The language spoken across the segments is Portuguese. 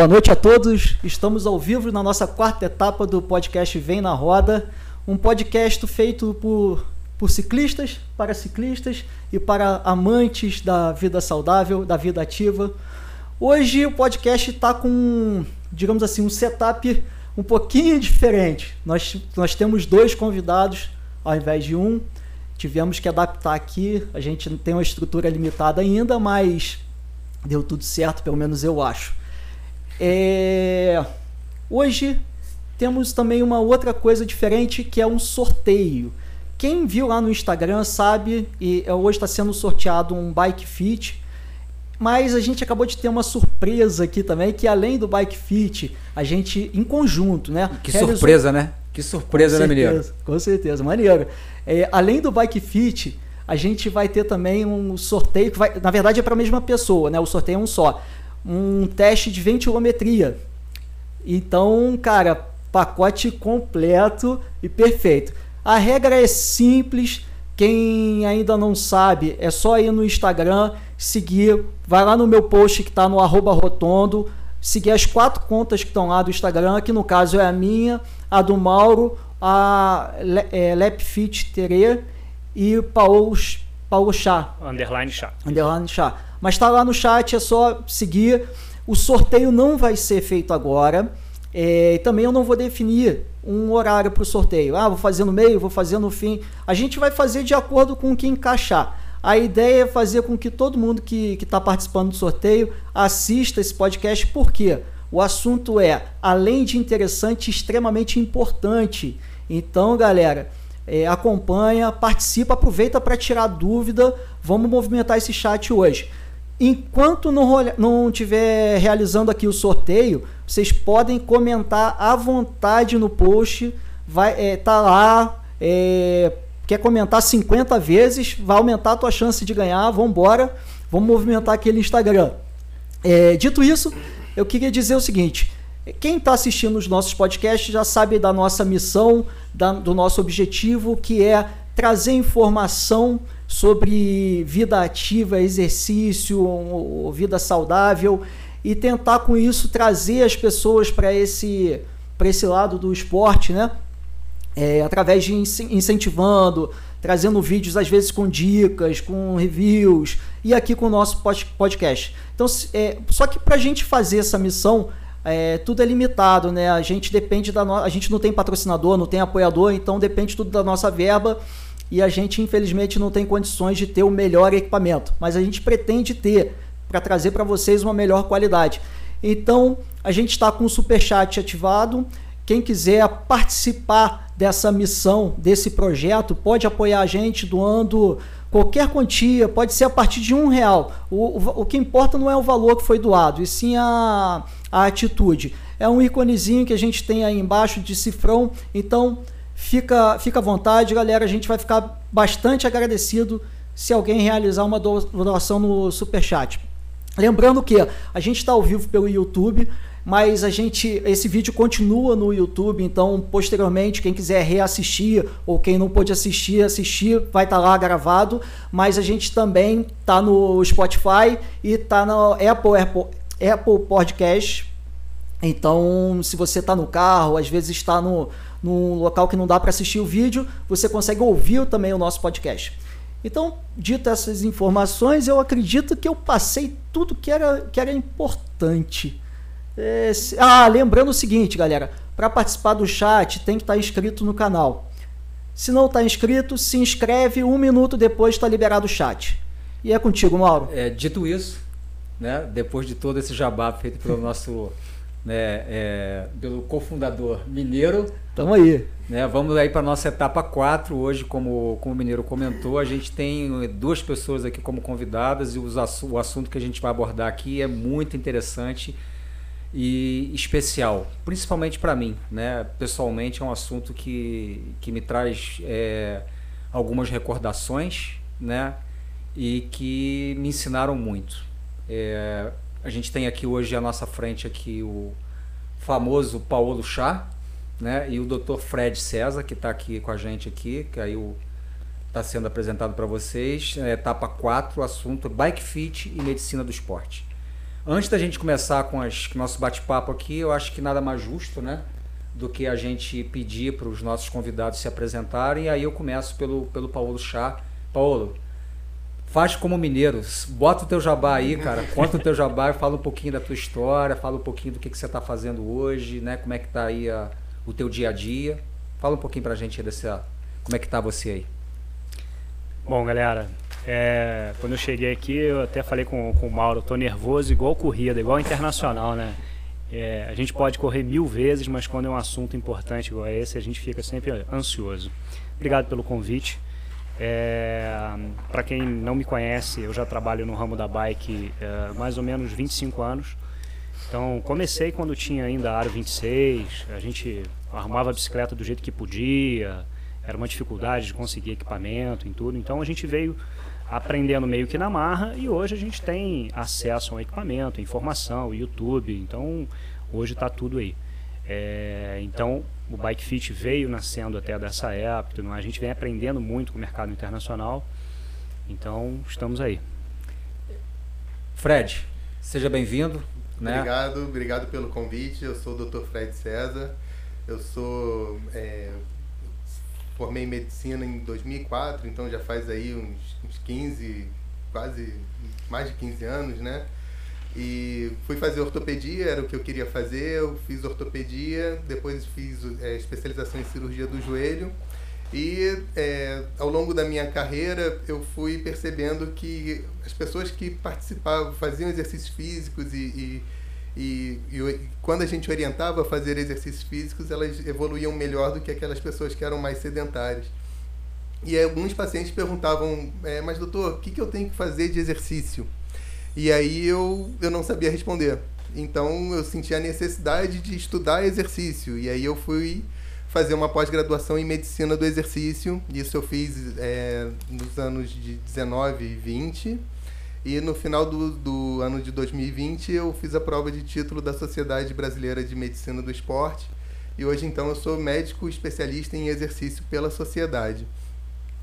Boa noite a todos. Estamos ao vivo na nossa quarta etapa do podcast Vem na Roda, um podcast feito por, por ciclistas, para ciclistas e para amantes da vida saudável, da vida ativa. Hoje o podcast está com, digamos assim, um setup um pouquinho diferente. Nós, nós temos dois convidados ao invés de um. Tivemos que adaptar aqui. A gente tem uma estrutura limitada ainda, mas deu tudo certo, pelo menos eu acho. É... Hoje temos também uma outra coisa diferente que é um sorteio. Quem viu lá no Instagram sabe, e é, hoje está sendo sorteado um Bike Fit, mas a gente acabou de ter uma surpresa aqui também, que além do Bike Fit, a gente em conjunto, né? Que realizou... surpresa, né? Que surpresa, com né, Mineiro? Com certeza, maneiro. É, além do Bike Fit, a gente vai ter também um sorteio que vai, na verdade é para a mesma pessoa, né? O sorteio é um só um teste de ventilometria. Então, cara, pacote completo e perfeito. A regra é simples. Quem ainda não sabe, é só ir no Instagram, seguir, vai lá no meu post que está no arroba rotondo, seguir as quatro contas que estão lá do Instagram, que no caso é a minha, a do Mauro, a é, Lepfit Tere e Paulo, Paulo Chá. Underline Chá. Underline Chá. Mas está lá no chat, é só seguir. O sorteio não vai ser feito agora. É, também eu não vou definir um horário para o sorteio. Ah, vou fazer no meio, vou fazer no fim. A gente vai fazer de acordo com o que encaixar. A ideia é fazer com que todo mundo que está participando do sorteio assista esse podcast, porque o assunto é, além de interessante, extremamente importante. Então, galera, é, acompanha, participa, aproveita para tirar dúvida. Vamos movimentar esse chat hoje. Enquanto não, não tiver realizando aqui o sorteio, vocês podem comentar à vontade no post. Vai é, tá lá. É, quer comentar 50 vezes, vai aumentar a tua chance de ganhar. Vamos embora. Vamos movimentar aquele Instagram. É, dito isso, eu queria dizer o seguinte. Quem está assistindo os nossos podcasts já sabe da nossa missão, da, do nosso objetivo, que é trazer informação sobre vida ativa, exercício, vida saudável e tentar com isso trazer as pessoas para esse para esse lado do esporte, né? É, através de incentivando, trazendo vídeos às vezes com dicas, com reviews e aqui com o nosso podcast. Então, é, só que para a gente fazer essa missão, é, tudo é limitado, né? A gente depende da no... a gente não tem patrocinador, não tem apoiador, então depende tudo da nossa verba e a gente infelizmente não tem condições de ter o melhor equipamento, mas a gente pretende ter para trazer para vocês uma melhor qualidade. Então, a gente está com o super chat ativado. Quem quiser participar dessa missão, desse projeto, pode apoiar a gente doando qualquer quantia, pode ser a partir de um real. O, o, o que importa não é o valor que foi doado, e sim a, a atitude. É um íconezinho que a gente tem aí embaixo de cifrão. Então, Fica, fica à vontade, galera. A gente vai ficar bastante agradecido se alguém realizar uma doação no Superchat. Lembrando que a gente está ao vivo pelo YouTube, mas a gente esse vídeo continua no YouTube, então posteriormente quem quiser reassistir ou quem não pôde assistir, assistir, vai estar tá lá gravado, mas a gente também está no Spotify e está no Apple, Apple, Apple Podcast. Então, se você está no carro, às vezes está no num local que não dá para assistir o vídeo, você consegue ouvir também o nosso podcast. Então, dito essas informações, eu acredito que eu passei tudo que era, que era importante. É, ah, lembrando o seguinte, galera, para participar do chat tem que estar tá inscrito no canal. Se não está inscrito, se inscreve, um minuto depois está liberado o chat. E é contigo, Mauro. É, dito isso, né, depois de todo esse jabá feito pelo nosso né, é, pelo cofundador Mineiro. Tamo aí. Né, vamos aí para nossa etapa 4. Hoje, como, como o Mineiro comentou, a gente tem duas pessoas aqui como convidadas e os, o assunto que a gente vai abordar aqui é muito interessante e especial, principalmente para mim. Né? Pessoalmente, é um assunto que, que me traz é, algumas recordações né? e que me ensinaram muito. É, a gente tem aqui hoje à nossa frente aqui o famoso Paulo Chá, né? E o Dr. Fred César, que está aqui com a gente aqui, que aí está sendo apresentado para vocês. É, etapa 4, o assunto Bike Fit e Medicina do Esporte. Antes da gente começar com o nosso bate-papo aqui, eu acho que nada mais justo, né? Do que a gente pedir para os nossos convidados se apresentarem. E aí eu começo pelo, pelo Paulo Chá. Paulo, faz como mineiro, bota o teu jabá aí, cara, conta o teu jabá, fala um pouquinho da tua história, fala um pouquinho do que, que você está fazendo hoje, né? Como é que tá aí a, o teu dia a dia. Fala um pouquinho para a gente desse, como é que tá você aí. Bom, galera, é, quando eu cheguei aqui, eu até falei com, com o Mauro, tô nervoso igual corrida, igual internacional, né? É, a gente pode correr mil vezes, mas quando é um assunto importante igual esse, a gente fica sempre ansioso. Obrigado pelo convite. É, Para quem não me conhece, eu já trabalho no ramo da bike é, mais ou menos 25 anos. Então, comecei quando tinha ainda aro 26, a gente arrumava a bicicleta do jeito que podia, era uma dificuldade de conseguir equipamento e tudo. Então, a gente veio aprendendo meio que na marra e hoje a gente tem acesso ao equipamento, informação, YouTube, então hoje está tudo aí. É, então o Bike Fit veio nascendo até dessa época, a gente vem aprendendo muito com o mercado internacional, então estamos aí. Fred, seja bem-vindo. Né? Obrigado, obrigado pelo convite. Eu sou o Dr. Fred César. Eu sou é, formei em medicina em 2004, então já faz aí uns, uns 15, quase mais de 15 anos, né? E fui fazer ortopedia, era o que eu queria fazer. Eu fiz ortopedia, depois fiz é, especialização em cirurgia do joelho. E é, ao longo da minha carreira eu fui percebendo que as pessoas que participavam, faziam exercícios físicos e, e e, e, quando a gente orientava a fazer exercícios físicos, elas evoluíam melhor do que aquelas pessoas que eram mais sedentárias. E alguns pacientes perguntavam, é, mas doutor, o que, que eu tenho que fazer de exercício? E aí eu, eu não sabia responder. Então eu senti a necessidade de estudar exercício. E aí eu fui fazer uma pós-graduação em medicina do exercício. Isso eu fiz é, nos anos de 19 e 20. E no final do, do ano de 2020 eu fiz a prova de título da Sociedade Brasileira de Medicina do Esporte. E hoje então eu sou médico especialista em exercício pela sociedade.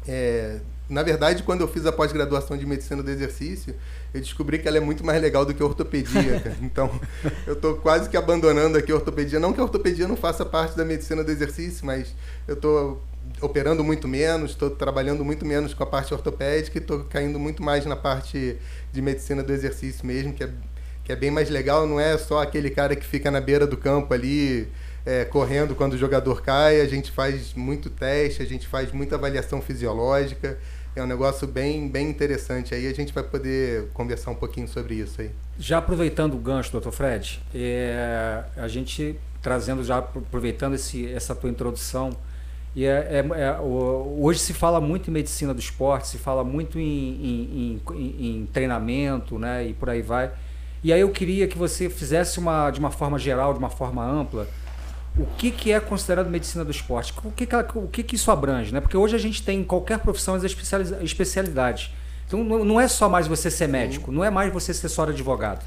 É, na verdade, quando eu fiz a pós-graduação de medicina do exercício, eu descobri que ela é muito mais legal do que a ortopedia. Cara. Então, eu estou quase que abandonando aqui a ortopedia. Não que a ortopedia não faça parte da medicina do exercício, mas eu estou operando muito menos, estou trabalhando muito menos com a parte ortopédica e estou caindo muito mais na parte de medicina do exercício mesmo, que é, que é bem mais legal. Não é só aquele cara que fica na beira do campo ali, é, correndo quando o jogador cai. A gente faz muito teste, a gente faz muita avaliação fisiológica. É um negócio bem, bem interessante. Aí a gente vai poder conversar um pouquinho sobre isso aí. Já aproveitando o gancho, doutor Fred, é, a gente trazendo, já aproveitando esse, essa tua introdução, e é, é, é, hoje se fala muito em medicina do esporte, se fala muito em, em, em, em, treinamento, né, e por aí vai. E aí eu queria que você fizesse uma, de uma forma geral, de uma forma ampla, o que, que é considerado medicina do esporte? O que, que, o que, que isso abrange? Né? Porque hoje a gente tem em qualquer profissão as especialidades. Então não é só mais você ser médico, não é mais você ser só advogado.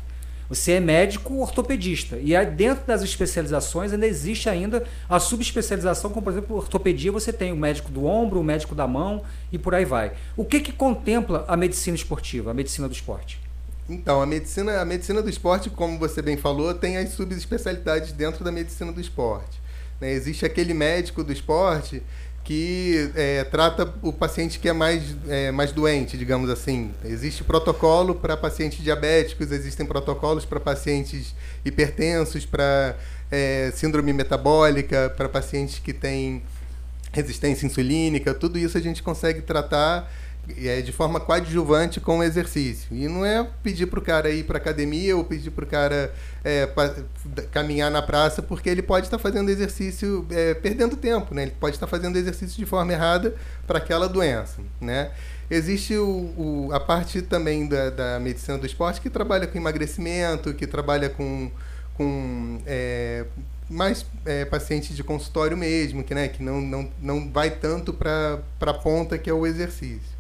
Você é médico ortopedista. E aí, dentro das especializações ainda existe ainda a subespecialização, como por exemplo, ortopedia, você tem o médico do ombro, o médico da mão e por aí vai. O que, que contempla a medicina esportiva, a medicina do esporte? Então, a medicina, a medicina do esporte, como você bem falou, tem as subespecialidades dentro da medicina do esporte. Né? Existe aquele médico do esporte que é, trata o paciente que é mais, é, mais doente, digamos assim. Existe protocolo para pacientes diabéticos, existem protocolos para pacientes hipertensos, para é, síndrome metabólica, para pacientes que têm resistência insulínica, tudo isso a gente consegue tratar é, de forma coadjuvante com o exercício. E não é pedir para o cara ir para academia ou pedir para o cara é, pra, caminhar na praça, porque ele pode estar tá fazendo exercício é, perdendo tempo, né? ele pode estar tá fazendo exercício de forma errada para aquela doença. Né? Existe o, o, a parte também da, da medicina do esporte que trabalha com emagrecimento, que trabalha com, com é, mais é, pacientes de consultório mesmo, que, né, que não, não, não vai tanto para a ponta que é o exercício.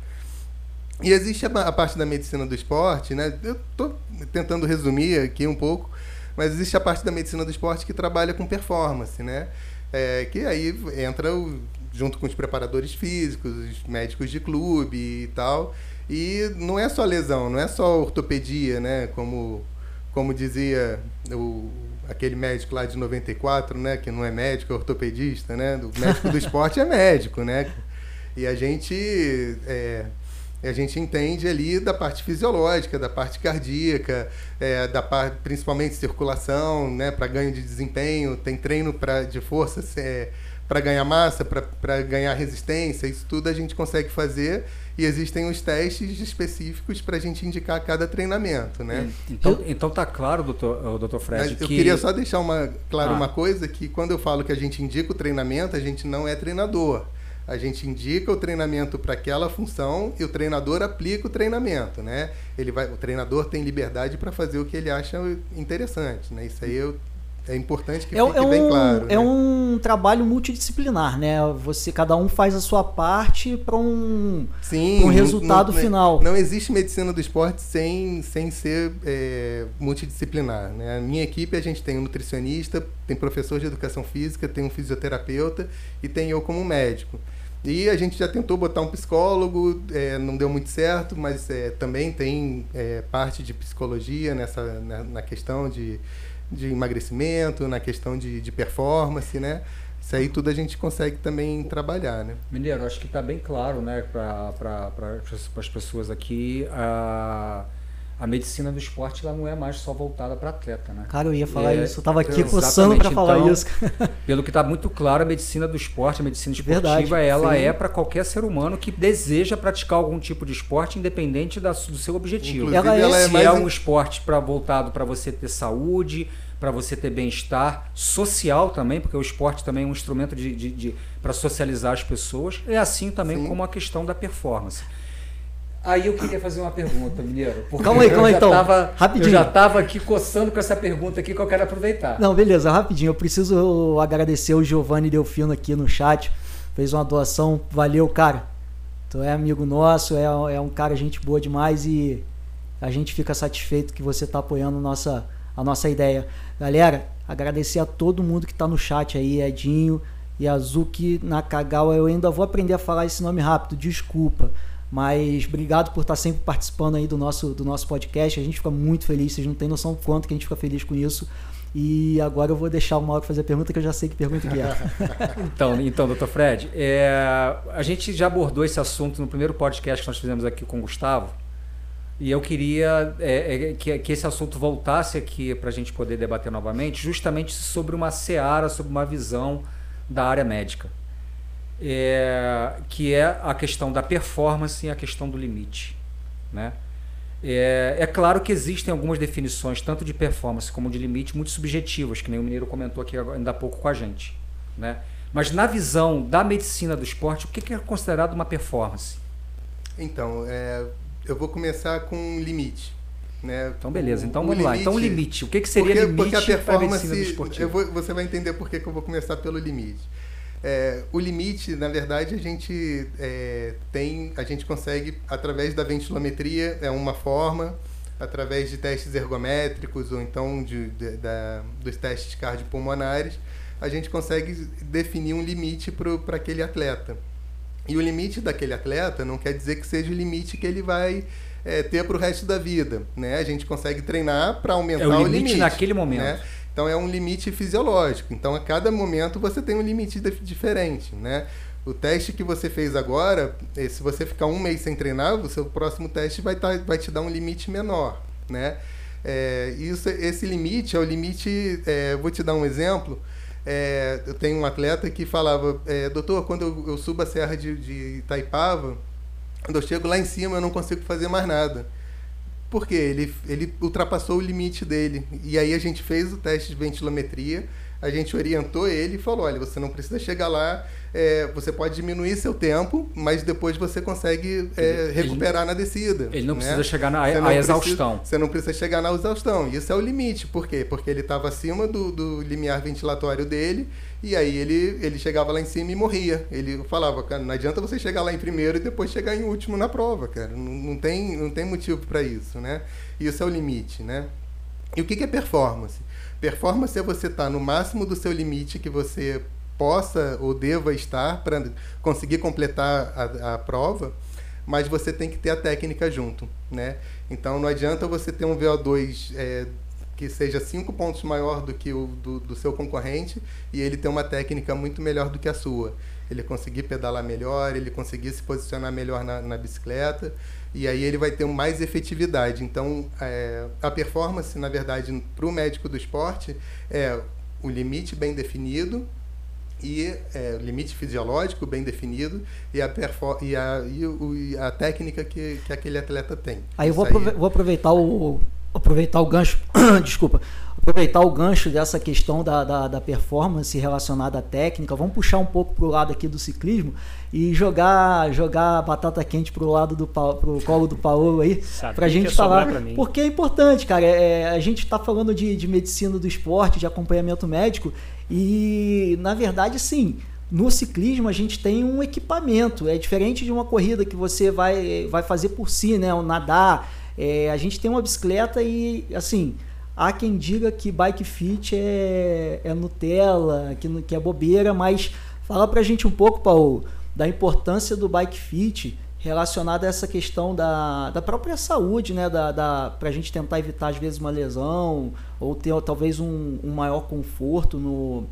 E existe a, parte da medicina do esporte, né? Eu estou tentando resumir aqui um pouco, mas existe a parte da medicina do esporte que trabalha com performance, né? É, que aí entra o, junto com os preparadores físicos, os médicos de clube e tal. E não é só lesão, não é só ortopedia, né? Como como dizia o, aquele médico lá de 94, né, que não é médico, é ortopedista, né, do médico do esporte é médico, né, e a gente é, a gente entende ali da parte fisiológica, da parte cardíaca, é, da parte principalmente circulação, né, para ganho de desempenho, tem treino para de força é, para ganhar massa, para ganhar resistência, isso tudo a gente consegue fazer e existem os testes específicos para a gente indicar cada treinamento, né? Então, eu, então tá claro, doutor, doutor Fred, Eu que... queria só deixar uma, claro ah. uma coisa, que quando eu falo que a gente indica o treinamento, a gente não é treinador. A gente indica o treinamento para aquela função e o treinador aplica o treinamento, né? Ele vai, o treinador tem liberdade para fazer o que ele acha interessante, né? Isso aí eu é importante que é, fique é um, bem claro. É né? um trabalho multidisciplinar, né? Você, cada um faz a sua parte para um, Sim, um resultado não, final. Não existe medicina do esporte sem, sem ser é, multidisciplinar. Né? A minha equipe, a gente tem um nutricionista, tem professor de educação física, tem um fisioterapeuta e tem eu como médico. E a gente já tentou botar um psicólogo, é, não deu muito certo, mas é, também tem é, parte de psicologia nessa, na, na questão de de emagrecimento, na questão de, de performance, né? Isso aí tudo a gente consegue também trabalhar, né? Mineiro, acho que está bem claro, né, para pra, as pessoas aqui, a, a medicina do esporte ela não é mais só voltada para atleta, né? Cara, eu ia falar é, isso, eu estava aqui coçando para falar então, isso. pelo que está muito claro, a medicina do esporte, a medicina esportiva, Verdade, ela sim. é para qualquer ser humano que deseja praticar algum tipo de esporte, independente da, do seu objetivo. Ela é, se é, é um esporte para voltado para você ter saúde, para você ter bem-estar social também, porque o esporte também é um instrumento de, de, de para socializar as pessoas, é assim também Sim. como a questão da performance. Aí eu queria fazer uma pergunta, Mineiro. Calma aí, calma aí, então. Tava, rapidinho. Eu já estava aqui coçando com essa pergunta aqui que eu quero aproveitar. Não, beleza, rapidinho. Eu preciso agradecer o Giovanni Delfino aqui no chat. Fez uma doação. Valeu, cara. Tu é amigo nosso, é, é um cara gente boa demais e a gente fica satisfeito que você está apoiando nossa, a nossa ideia. Galera, agradecer a todo mundo que está no chat aí, Edinho, Yazuki Nakagawa. Eu ainda vou aprender a falar esse nome rápido, desculpa. Mas obrigado por estar sempre participando aí do nosso, do nosso podcast. A gente fica muito feliz, vocês não têm noção quanto que a gente fica feliz com isso. E agora eu vou deixar o Mauro fazer a pergunta, que eu já sei que pergunta que é. então, então, doutor Fred, é, a gente já abordou esse assunto no primeiro podcast que nós fizemos aqui com o Gustavo, e eu queria é, é, que, que, esse assunto voltasse aqui para a gente poder debater novamente, justamente sobre uma seara, sobre uma visão da área médica, é, que é a questão da performance e a questão do limite. Né? É, é, claro que existem algumas definições, tanto de performance como de limite, muito subjetivas, que nem o Mineiro comentou aqui ainda há pouco com a gente. Né? Mas na visão da medicina do esporte, o que é considerado uma performance? Então, é, eu vou começar com limite. Né? Então, beleza. Então, vamos limite, lá. Então, limite. O que, que seria porque, limite porque a performance, a vou, você vai entender por que, eu vou começar pelo limite. É, o limite, na verdade, a gente é, tem, a gente consegue através da ventilometria é uma forma, através de testes ergométricos ou então de, de, da, dos testes cardiopulmonares, a gente consegue definir um limite para aquele atleta. E o limite daquele atleta não quer dizer que seja o limite que ele vai é, ter para o resto da vida. Né? A gente consegue treinar para aumentar é o, limite, o limite. naquele momento. Né? Então é um limite fisiológico. Então a cada momento você tem um limite diferente. Né? O teste que você fez agora, eh, se você ficar um mês sem treinar, o seu próximo teste vai, tá, vai te dar um limite menor. Né? É, isso, esse limite é o limite. É, vou te dar um exemplo. É, eu tenho um atleta que falava, doutor, quando eu, eu, subo a serra de, de Itaipava, quando eu chego lá em cima eu não consigo fazer mais nada. Por quê? Ele, ele ultrapassou o limite dele. E aí a gente fez o teste de ventilometria, a gente orientou ele e falou, olha, você não precisa chegar lá é, você pode diminuir seu tempo, mas depois você consegue é, recuperar ele, na descida. Ele não né? precisa chegar na a exaustão. Precisa, você não precisa chegar na exaustão. Isso é o limite. Por quê? Porque ele estava acima do, do limiar ventilatório dele e aí ele, ele chegava lá em cima e morria. Ele falava, cara, não adianta você chegar lá em primeiro e depois chegar em último na prova, cara. Não, não tem, não tem motivo para isso, né? Isso é o limite, né? E o que é performance? Performance é você estar tá no máximo do seu limite que você possa ou deva estar para conseguir completar a, a, prova, mas você tem que ter a técnica junto, né? Então não adianta você ter um VO2 é, que seja cinco pontos maior do que o do, do seu concorrente e ele ter uma técnica muito melhor do que a sua. Ele conseguir pedalar melhor, ele conseguir se posicionar melhor na, na bicicleta e aí ele vai ter mais efetividade. Então, é, a performance, na verdade, para o médico do esporte é o limite bem definido e é, limite fisiológico bem definido e a, e a, e o, e a técnica que, que aquele atleta tem. Aí eu vou, aí... vou aproveitar o, aproveitar o gancho, desculpa, aproveitar o gancho dessa questão da, da, da, performance relacionada à técnica, vamos puxar um pouco para o lado aqui do ciclismo e jogar jogar batata quente para o lado do pro colo do Paulo aí, para a gente falar, porque é importante, cara, é, a gente está falando de, de medicina do esporte, de acompanhamento médico e na verdade sim, no ciclismo a gente tem um equipamento, é diferente de uma corrida que você vai, vai fazer por si, né, o nadar, é, a gente tem uma bicicleta e, assim, há quem diga que bike fit é, é Nutella, que, que é bobeira, mas fala pra gente um pouco, Paulo, da importância do bike fit relacionada a essa questão da, da própria saúde, né? Da, da, pra gente tentar evitar, às vezes, uma lesão ou ter talvez um, um maior conforto no,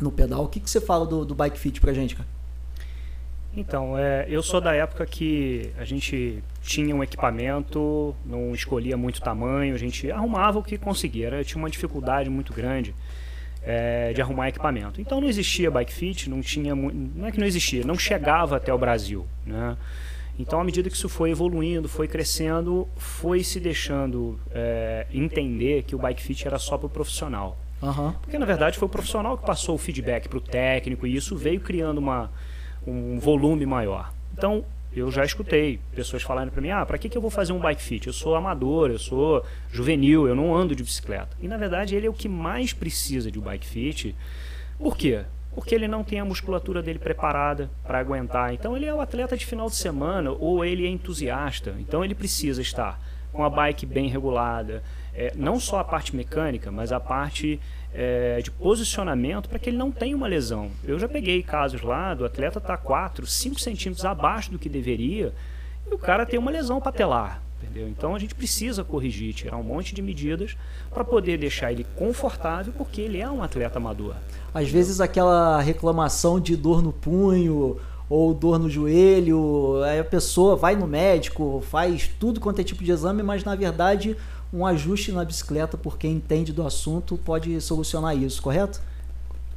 no pedal. O que, que você fala do, do bike fit pra gente, cara? Então, é, eu sou da época que a gente tinha um equipamento, não escolhia muito tamanho, a gente arrumava o que conseguia. Era, tinha uma dificuldade muito grande é, de arrumar equipamento. Então não existia bike fit, não tinha, não é que não existia, não chegava até o Brasil, né? Então, à medida que isso foi evoluindo, foi crescendo, foi se deixando é, entender que o bike fit era só para o profissional. Uhum. Porque, na verdade, foi o profissional que passou o feedback para o técnico e isso veio criando uma, um volume maior. Então, eu já escutei pessoas falando para mim: ah, para que, que eu vou fazer um bike fit? Eu sou amador, eu sou juvenil, eu não ando de bicicleta. E na verdade ele é o que mais precisa de um bike fit. Por quê? Porque ele não tem a musculatura dele preparada para aguentar. Então ele é o atleta de final de semana ou ele é entusiasta. Então ele precisa estar com a bike bem regulada, é, não só a parte mecânica, mas a parte é, de posicionamento para que ele não tenha uma lesão. Eu já peguei casos lá do atleta tá 4, 5 centímetros abaixo do que deveria e o cara tem uma lesão patelar. Entendeu? Então a gente precisa corrigir, tirar um monte de medidas para poder deixar ele confortável, porque ele é um atleta amador. Às vezes aquela reclamação de dor no punho ou dor no joelho, aí a pessoa vai no médico, faz tudo quanto é tipo de exame, mas na verdade um ajuste na bicicleta por quem entende do assunto pode solucionar isso, correto?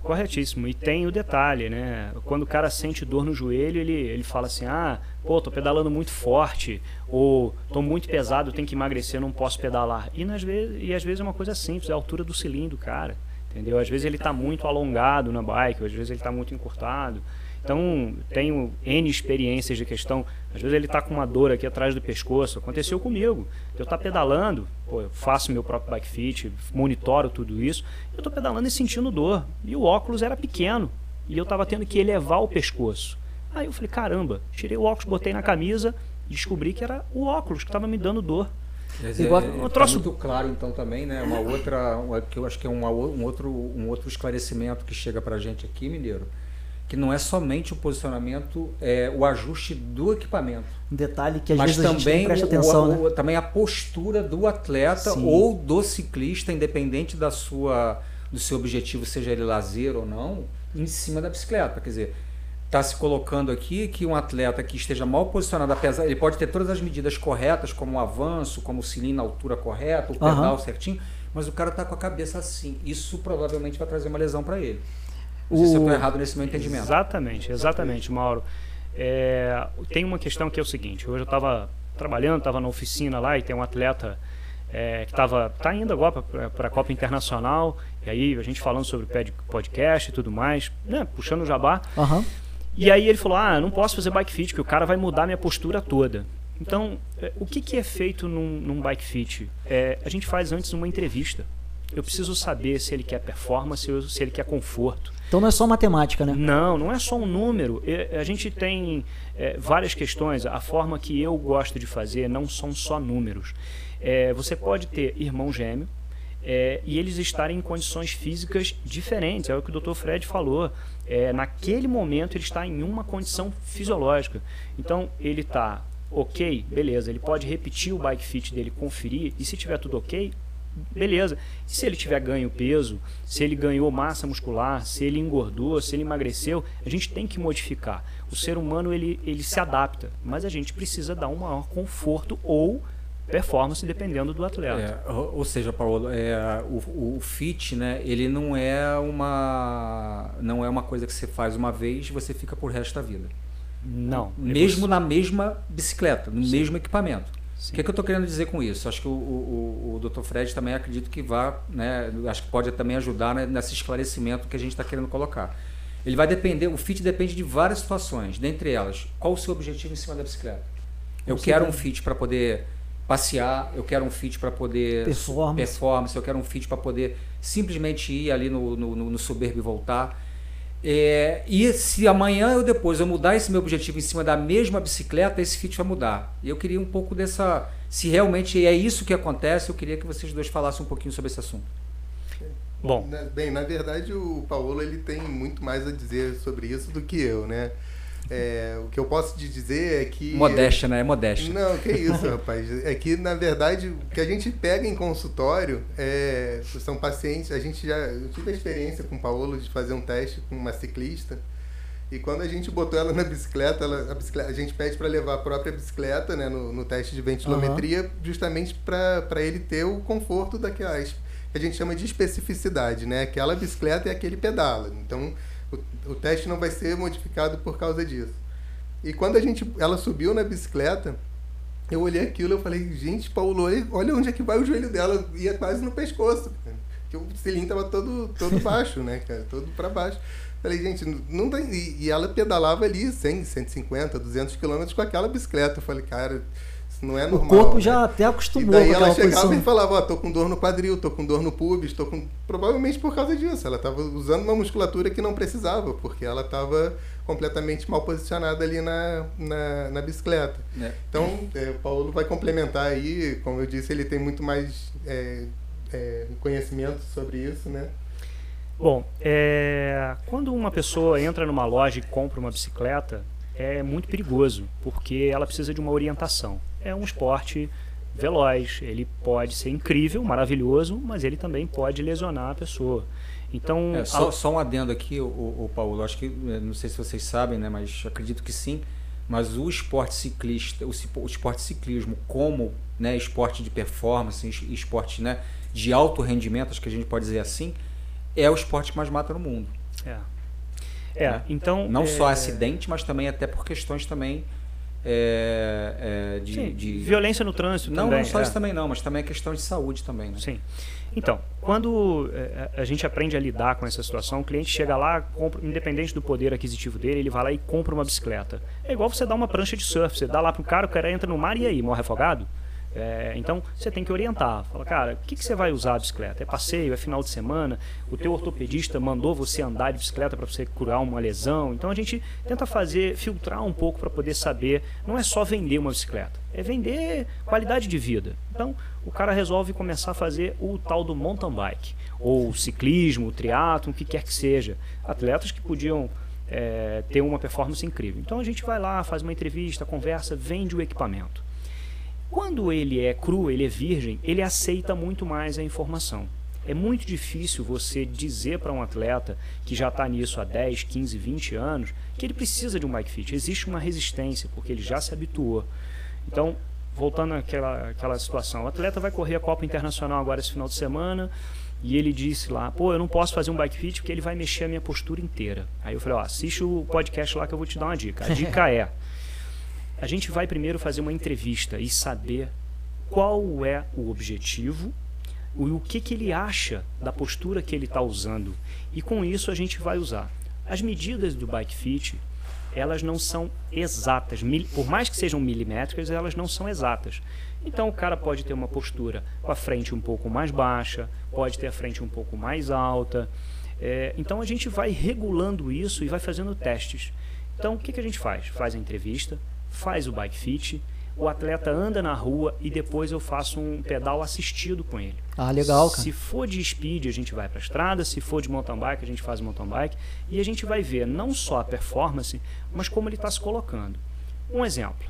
Corretíssimo. E tem o detalhe, né? Quando o cara sente dor no joelho, ele, ele fala assim: ah, pô, tô pedalando muito forte, ou tô muito pesado, tenho que emagrecer, não posso pedalar. E, nas vezes, e às vezes é uma coisa simples, é a altura do cilindro, cara. Entendeu? Às vezes ele está muito alongado na bike, às vezes ele está muito encurtado. Então, tenho N experiências de questão. Às vezes ele está com uma dor aqui atrás do pescoço. Aconteceu comigo. Eu estou tá pedalando, pô, eu faço meu próprio bike fit, monitoro tudo isso. Eu estou pedalando e sentindo dor. E o óculos era pequeno. E eu estava tendo que elevar o pescoço. Aí eu falei, caramba, tirei o óculos, botei na camisa, descobri que era o óculos que estava me dando dor. Dizer, Igual, é, um troço... muito claro então também, né? Uma outra, que eu acho que é uma, um, outro, um outro esclarecimento que chega para a gente aqui, Mineiro, que não é somente o posicionamento, é o ajuste do equipamento. Um detalhe que às mas vezes também a gente presta atenção, o, né? o, também a postura do atleta Sim. ou do ciclista, independente da sua do seu objetivo, seja ele lazer ou não, em cima da bicicleta. Quer dizer, está se colocando aqui que um atleta que esteja mal posicionado, apesar ele pode ter todas as medidas corretas, como o avanço, como o cilindro na altura correta, o pedal uhum. certinho, mas o cara está com a cabeça assim. Isso provavelmente vai trazer uma lesão para ele. Não sei se eu estou errado nesse meu entendimento. Exatamente, exatamente, Mauro. É, tem uma questão que é o seguinte: hoje eu estava trabalhando, estava na oficina lá e tem um atleta é, que estava tá indo agora para a Copa Internacional, e aí a gente falando sobre podcast e tudo mais, né, puxando o jabá. Uhum. E aí ele falou: Ah, não posso fazer bike fit, que o cara vai mudar minha postura toda. Então, é, o que, que é feito num, num bike fit? É, a gente faz antes uma entrevista. Eu preciso saber se ele quer performance ou se ele quer conforto. Então não é só matemática, né? Não, não é só um número. A gente tem é, várias questões. A forma que eu gosto de fazer não são só números. É, você pode ter irmão gêmeo é, e eles estarem em condições físicas diferentes. É o que o Dr. Fred falou. É, naquele momento ele está em uma condição fisiológica. Então ele está ok, beleza. Ele pode repetir o bike fit dele, conferir e se tiver tudo ok, beleza. E se ele tiver ganho peso, se ele ganhou massa muscular, se ele engordou, se ele emagreceu, a gente tem que modificar. O ser humano ele, ele se adapta, mas a gente precisa dar um maior conforto ou performance dependendo do atleta. É, ou seja, Paulo, é, o, o fit, né, ele não é uma não é uma coisa que você faz uma vez e você fica por resto da vida. Não. Mesmo na mesma bicicleta, no Sim. mesmo equipamento. Sim. O que, é que eu estou querendo dizer com isso? Acho que o, o, o Dr. Fred também acredito que vá, né, acho que pode também ajudar né, nesse esclarecimento que a gente está querendo colocar. Ele vai depender, o fit depende de várias situações, dentre elas, qual o seu objetivo em cima da bicicleta? Eu quero um fit para poder passear, eu quero um fit para poder performance. performance, eu quero um fit para poder simplesmente ir ali no, no, no soberbo e voltar. É, e se amanhã ou depois eu mudar esse meu objetivo em cima da mesma bicicleta, esse fit vai mudar. E eu queria um pouco dessa. Se realmente é isso que acontece, eu queria que vocês dois falassem um pouquinho sobre esse assunto. Bom, bem, na verdade o Paulo ele tem muito mais a dizer sobre isso do que eu, né? É, o que eu posso te dizer é que. Modéstia, né? É modéstia. Não, que isso, rapaz. É que, na verdade, o que a gente pega em consultório é, são pacientes. A gente já. Eu tive a experiência com o Paulo de fazer um teste com uma ciclista. E quando a gente botou ela na bicicleta, ela, a, bicicleta a gente pede para levar a própria bicicleta né, no, no teste de ventilometria, uhum. justamente para ele ter o conforto daquelas que a gente chama de especificidade, né? Aquela bicicleta é aquele pedala. Então, o, teste não vai ser modificado por causa disso. E quando a gente, ela subiu na bicicleta, eu olhei aquilo e falei, gente, Paulo, olha onde é que vai o joelho dela, ia quase no pescoço, porque o cilindro tava todo, todo baixo, né, cara, todo para baixo. Falei, gente, não tem... E ela pedalava ali 100, 150, 200 quilômetros com aquela bicicleta. Eu falei, cara, não é normal. O corpo né? já até acostumou. E daí ela chegava posição. e falava, ó, oh, tô com dor no quadril, tô com dor no pubis, tô com. Provavelmente por causa disso. Ela estava usando uma musculatura que não precisava, porque ela estava completamente mal posicionada ali na, na, na bicicleta. É. Então, é, o Paulo vai complementar aí, como eu disse, ele tem muito mais é, é conhecimento sobre isso, né? Bom, é, quando uma pessoa entra numa loja e compra uma bicicleta, é muito perigoso, porque ela precisa de uma orientação é um esporte veloz. Ele pode ser incrível, maravilhoso, mas ele também pode lesionar a pessoa. Então, é, só, a... só, um adendo aqui, o, o, Paulo. Acho que é, não sei se vocês sabem, né, mas acredito que sim. Mas o esporte ciclista, o, o esporte ciclismo como né, esporte de performance, esporte né, de alto rendimento, acho que a gente pode dizer assim, é o esporte que mais mata no mundo. É. É, né? então. Não é... só acidente, mas também até por questões também é, é, de, Sim, de, violência no trânsito não, também. Não só isso é. também não, mas também é questão de saúde também. Né? Sim. Então, quando a gente aprende a lidar com essa situação, o cliente chega lá, compra, independente do poder aquisitivo dele, ele vai lá e compra uma bicicleta. É igual você dar uma prancha de surf, você dá lá pro cara, o cara entra no mar e aí, morre afogado? É, então você tem que orientar. Fala, cara, o que, que você vai usar a bicicleta? É passeio? É final de semana? O teu ortopedista mandou você andar de bicicleta para você curar uma lesão? Então a gente tenta fazer, filtrar um pouco para poder saber. Não é só vender uma bicicleta, é vender qualidade de vida. Então o cara resolve começar a fazer o tal do mountain bike, ou ciclismo, triatlo, o que quer que seja. Atletas que podiam é, ter uma performance incrível. Então a gente vai lá, faz uma entrevista, conversa, vende o equipamento. Quando ele é cru, ele é virgem, ele aceita muito mais a informação. É muito difícil você dizer para um atleta que já está nisso há 10, 15, 20 anos que ele precisa de um bike fit. Existe uma resistência, porque ele já se habituou. Então, voltando àquela, àquela situação, o atleta vai correr a Copa Internacional agora esse final de semana e ele disse lá, pô, eu não posso fazer um bike fit porque ele vai mexer a minha postura inteira. Aí eu falei, ó, assiste o podcast lá que eu vou te dar uma dica. A dica é a gente vai primeiro fazer uma entrevista e saber qual é o objetivo e o que, que ele acha da postura que ele está usando. E com isso a gente vai usar. As medidas do bike fit, elas não são exatas. Por mais que sejam milimétricas, elas não são exatas. Então o cara pode ter uma postura com a frente um pouco mais baixa, pode ter a frente um pouco mais alta. É, então a gente vai regulando isso e vai fazendo testes. Então o que, que a gente faz? Faz a entrevista, faz o bike fit, o atleta anda na rua e depois eu faço um pedal assistido com ele. Ah, legal, cara. Se for de speed, a gente vai para a estrada, se for de mountain bike, a gente faz mountain bike e a gente vai ver não só a performance, mas como ele está se colocando. Um exemplo.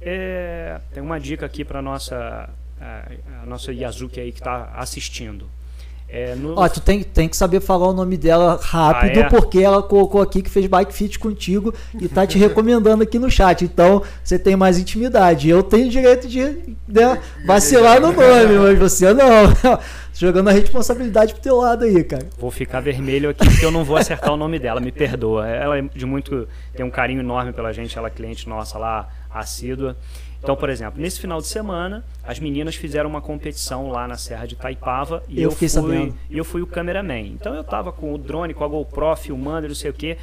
É, tem uma dica aqui para nossa a, a nossa Yazuki aí que está assistindo. É, no... Ó, tu tem, tem que saber falar o nome dela rápido, ah, é? porque ela colocou aqui que fez bike fit contigo e tá te recomendando aqui no chat. Então, você tem mais intimidade. Eu tenho direito de né, vacilar no nome, mas você não. Jogando a responsabilidade pro teu lado aí, cara. Vou ficar vermelho aqui porque eu não vou acertar o nome dela, me perdoa. Ela é de muito. tem um carinho enorme pela gente, ela é cliente nossa lá, assídua. Então, por exemplo, nesse final de semana, as meninas fizeram uma competição lá na Serra de Taipava e eu, eu fui, sabendo. eu fui o cameraman. Então eu estava com o drone, com a GoPro, filmando, não sei o quê.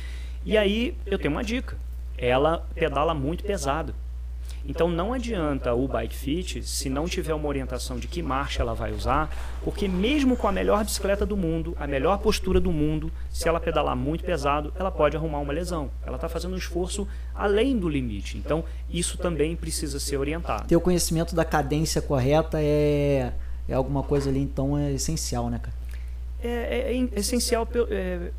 E aí eu tenho uma dica. Ela pedala muito pesado. Então não adianta o bike fit se não tiver uma orientação de que marcha ela vai usar, porque mesmo com a melhor bicicleta do mundo, a melhor postura do mundo, se ela pedalar muito pesado, ela pode arrumar uma lesão. Ela está fazendo um esforço além do limite. Então isso também precisa ser orientado. Ter o conhecimento da cadência correta é, é alguma coisa ali, então é essencial, né, cara? É, é, é essencial. É,